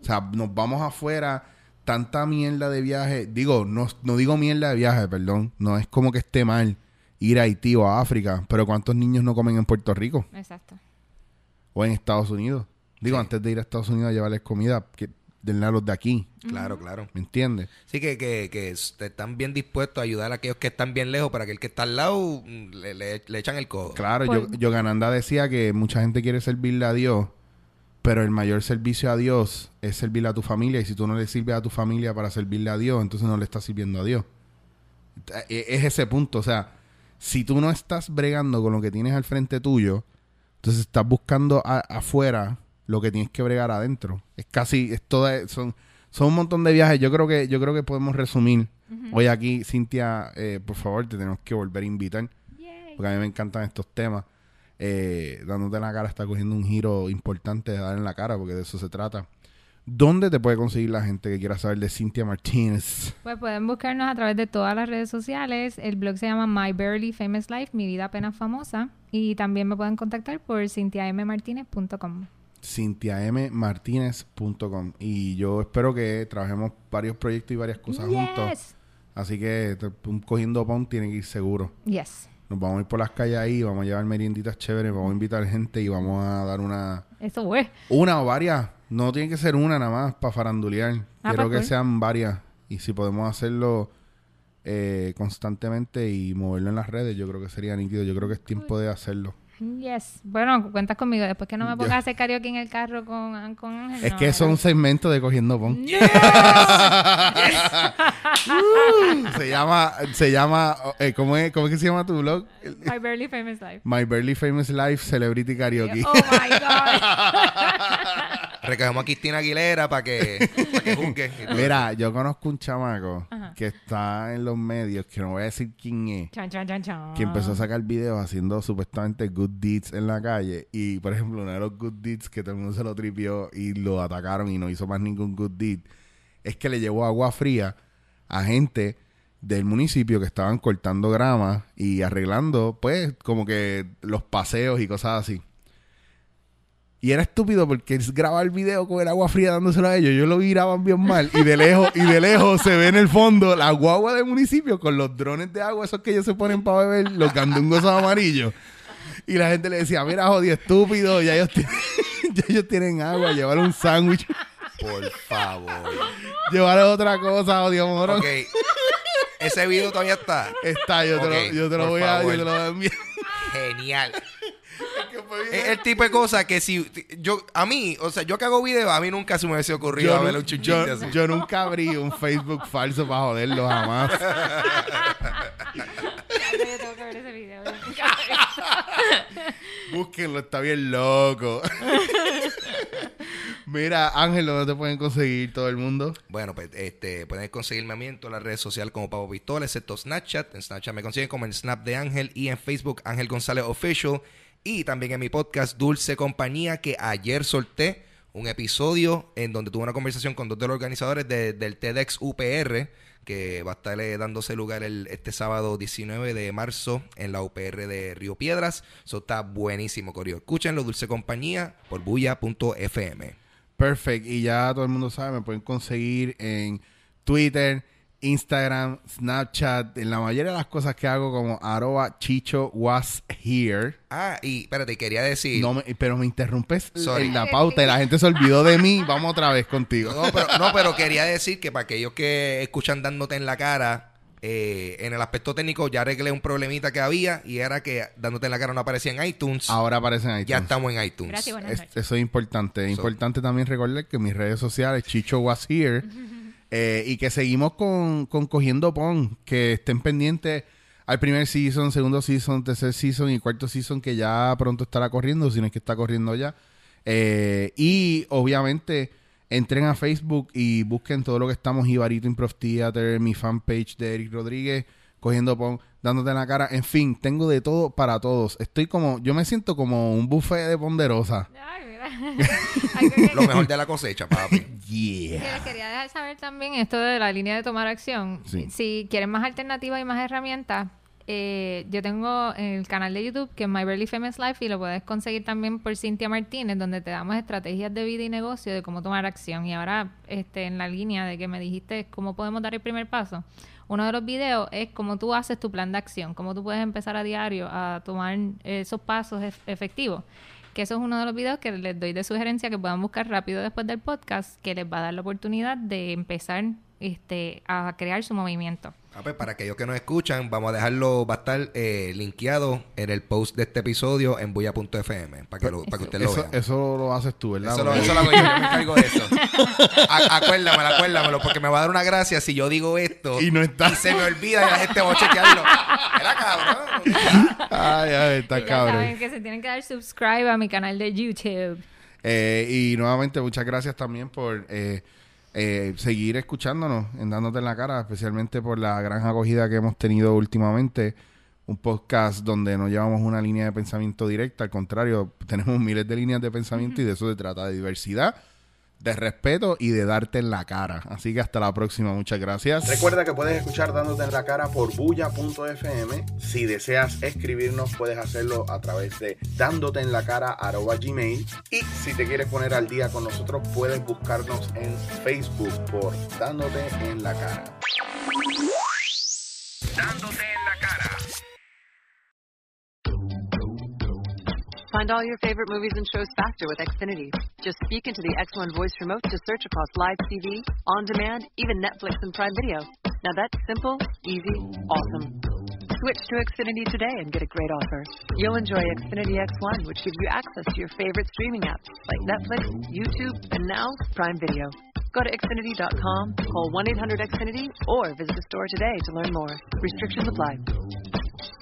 O sea, nos vamos afuera, tanta mierda de viaje. Digo, no, no digo mierda de viaje, perdón. No es como que esté mal ir a Haití o a África, pero ¿cuántos niños no comen en Puerto Rico Exacto. o en Estados Unidos? Digo, Sí. antes de ir a Estados Unidos a llevarles comida, que denle a los de aquí. claro, claro. ¿Me entiendes? Sí, que, que, que est- están bien dispuestos a ayudar a aquellos que están bien lejos para que el que está al lado mm, le, le- le echan el codo. Claro, Por- yo, Yogananda decía que mucha gente quiere servirle a Dios, pero el mayor servicio a Dios es servirle a tu familia. Y si tú no le sirves a tu familia para servirle a Dios, entonces no le estás sirviendo a Dios. E- Es ese punto. O sea, si tú no estás bregando con lo que tienes al frente tuyo, entonces estás buscando a- afuera lo que tienes que bregar adentro. Es casi, es toda, son, son un montón de viajes. Yo creo que, yo creo que podemos resumir. Hoy aquí, Cintia, eh, por favor, te tenemos que volver a invitar Yay. porque a mí me encantan estos temas. Eh, dándote en la cara está cogiendo un giro importante de dar en la cara, porque de eso se trata. ¿Dónde te puede conseguir la gente que quiera saber de Cintia Martínez? Pues pueden buscarnos a través de todas las redes sociales. El blog se llama My Barely Famous Life, mi vida apenas famosa. Y también me pueden contactar por cintiammartinez.com. cintiammartinez.com Y yo espero que trabajemos varios proyectos y varias cosas juntos. Así que te- un cogiendo pon tiene que ir seguro. Yes. Nos vamos a ir por las calles ahí, vamos a llevar merienditas chéveres, vamos a invitar gente y vamos a dar una Eso fue. Una o varias. No tiene que ser una nada más para farandulear. Ah, Quiero pues, que cool. sean varias. Y si podemos hacerlo eh, constantemente y moverlo en las redes, yo creo que sería nítido. Yo creo que es tiempo de hacerlo. Yes. Bueno, cuentas conmigo. Después que no me pongas a hacer karaoke en el carro con, con Ángel. Es no, que eso es un segmento de Cogiendo Pon. se llama, se llama, eh, ¿cómo, es, ¿cómo es que se llama tu blog? My Barely Famous Life. My Barely Famous Life Celebrity Karaoke. Oh my God. Recogemos a Cristina Aguilera para que, para que juzgue. Mira, yo conozco un chamaco Ajá. que está en los medios, que no voy a decir quién es. Chan, chan, chan, chan. que empezó a sacar videos haciendo supuestamente good deeds en la calle. Y, por ejemplo, uno de los good deeds que todo el mundo se lo tripió y lo atacaron y no hizo más ningún good deed, es que le llevó agua fría a gente del municipio que estaban cortando grama y arreglando, pues, como que los paseos y cosas así. Y era estúpido porque es grabar el video con el agua fría dándoselo a ellos. Yo lo vi graban bien mal. Y de lejos, y de lejos se ve en el fondo la guagua del municipio con los drones de agua, esos que ellos se ponen para beber, los candungos amarillos. Y la gente le decía, mira, jodido estúpido, ya ellos, tienen, ya ellos tienen agua, llevar un sándwich, Por favor. llevar otra cosa, jodido morón. ok. Ese video todavía está. Está, yo te lo, yo te lo voy a, yo favor. te lo voy a enviar. Genial. Es el tipo de cosa que si yo a mí, o sea, yo que hago video, a mí nunca se me hubiese ocurrido Yo, ver un chuchito yo- así. yo nunca abrí un Facebook falso para joderlo jamás. Yo tengo que ver ese video. Búsquenlo, está bien loco. Mira, Ángel, ¿dónde te pueden conseguir todo el mundo? Bueno, pues este, pueden conseguirme a mí en todas las redes sociales como Pavo Pistola, excepto Snapchat. En Snapchat me consiguen como el Snap de Ángel y en Facebook Ángel González Official. Y también en mi podcast Dulce Compañía, que ayer solté un episodio en donde tuve una conversación con dos de los organizadores de- del TEDx UPR, que va a estar eh, dándose lugar el, este sábado 19 de marzo en la UPR de Río Piedras. Eso está buenísimo, Corio. Escúchenlo, Dulce Compañía, por bulla.fm. Perfect. Y ya todo el mundo sabe, me pueden conseguir en Twitter, Instagram, Snapchat, en la mayoría de las cosas que hago como arroba chicho was here. Ah, y espérate, quería decir... No me- pero me interrumpes Sorry. en la pauta y la gente se olvidó de mí. Vamos otra vez contigo. No pero, no, pero quería decir que para aquellos que escuchan dándote en la cara, eh, en el aspecto técnico ya arreglé un problemita que había y era que dándote en la cara no aparecía en iTunes. Ahora aparecen ahí. ya estamos en iTunes. Gracias, Es- eso es importante. Es So- importante también recordar que mis redes sociales, Chicho was here, eh, y que seguimos con, con Cogiendo Pon, que estén pendientes al primer season, segundo season, tercer season y cuarto season que ya pronto estará corriendo, si no es que está corriendo ya. Eh, y obviamente entren a Facebook y busquen todo lo que estamos, Ibarito Improv Theater, mi fanpage de Eric Rodríguez, Cogiendo Pon, dándote en la cara. En fin, tengo de todo para todos. Estoy como, yo me siento como un buffet de ponderosa. Ay, que- Lo mejor de la cosecha, papi. Yeah. Que les quería dejar saber también esto de la línea de tomar acción. Sí. Si quieren más alternativas y más herramientas, eh, yo tengo el canal de YouTube que es My Barely Famous Life y lo puedes conseguir también por Cintia Martínez, donde te damos estrategias de vida y negocio de cómo tomar acción. Y ahora, este, en la línea de que me dijiste cómo podemos dar el primer paso, uno de los videos es cómo tú haces tu plan de acción, cómo tú puedes empezar a diario a tomar esos pasos ef- efectivos. Que eso es uno de los videos que les doy de sugerencia que puedan buscar rápido después del podcast, que les va a dar la oportunidad de empezar este, a crear su movimiento. Ah, pues, para aquellos que nos escuchan, vamos a dejarlo, va a estar eh, linkeado en el post de este episodio en bulla.fm para que, lo- para que ustedes lo Eso, vean. eso lo haces tú, ¿verdad? Eso lo, Porque- eso lo hago yo, yo me encargo de eso. A- acuérdamelo, acuérdamelo, porque me va a dar una gracia si yo digo esto Y no está. y se me olvida y la gente va a chequearlo. Era cabrón. Ay, ay, está cabrón. saben que se tienen que dar subscribe a mi canal de YouTube. Eh, y nuevamente, muchas gracias también por eh, eh, seguir escuchándonos en Dándote en la Cara, especialmente por la gran acogida que hemos tenido últimamente. Un podcast donde no llevamos una línea de pensamiento directa, al contrario, tenemos miles de líneas de pensamiento y de eso se trata, de diversidad, de respeto y de darte en la cara. Así que hasta la próxima, muchas gracias. Recuerda que puedes escuchar dándote en la cara por bulla.fm. Si deseas escribirnos, puedes hacerlo a través de dándote en la cara gmail. Y si te quieres poner al día con nosotros, puedes buscarnos en Facebook por dándote en la cara. Dándote en la cara. Find all your favorite movies and shows faster with Xfinity. Just speak into the X1 voice remote to search across live TV, on demand, even Netflix and Prime Video. Now that's simple, easy, awesome. Switch to Xfinity today and get a great offer. You'll enjoy Xfinity X1, which gives you access to your favorite streaming apps like Netflix, YouTube, and now Prime Video. Go to Xfinity.com, call 1 800 Xfinity, or visit a store today to learn more. Restrictions apply.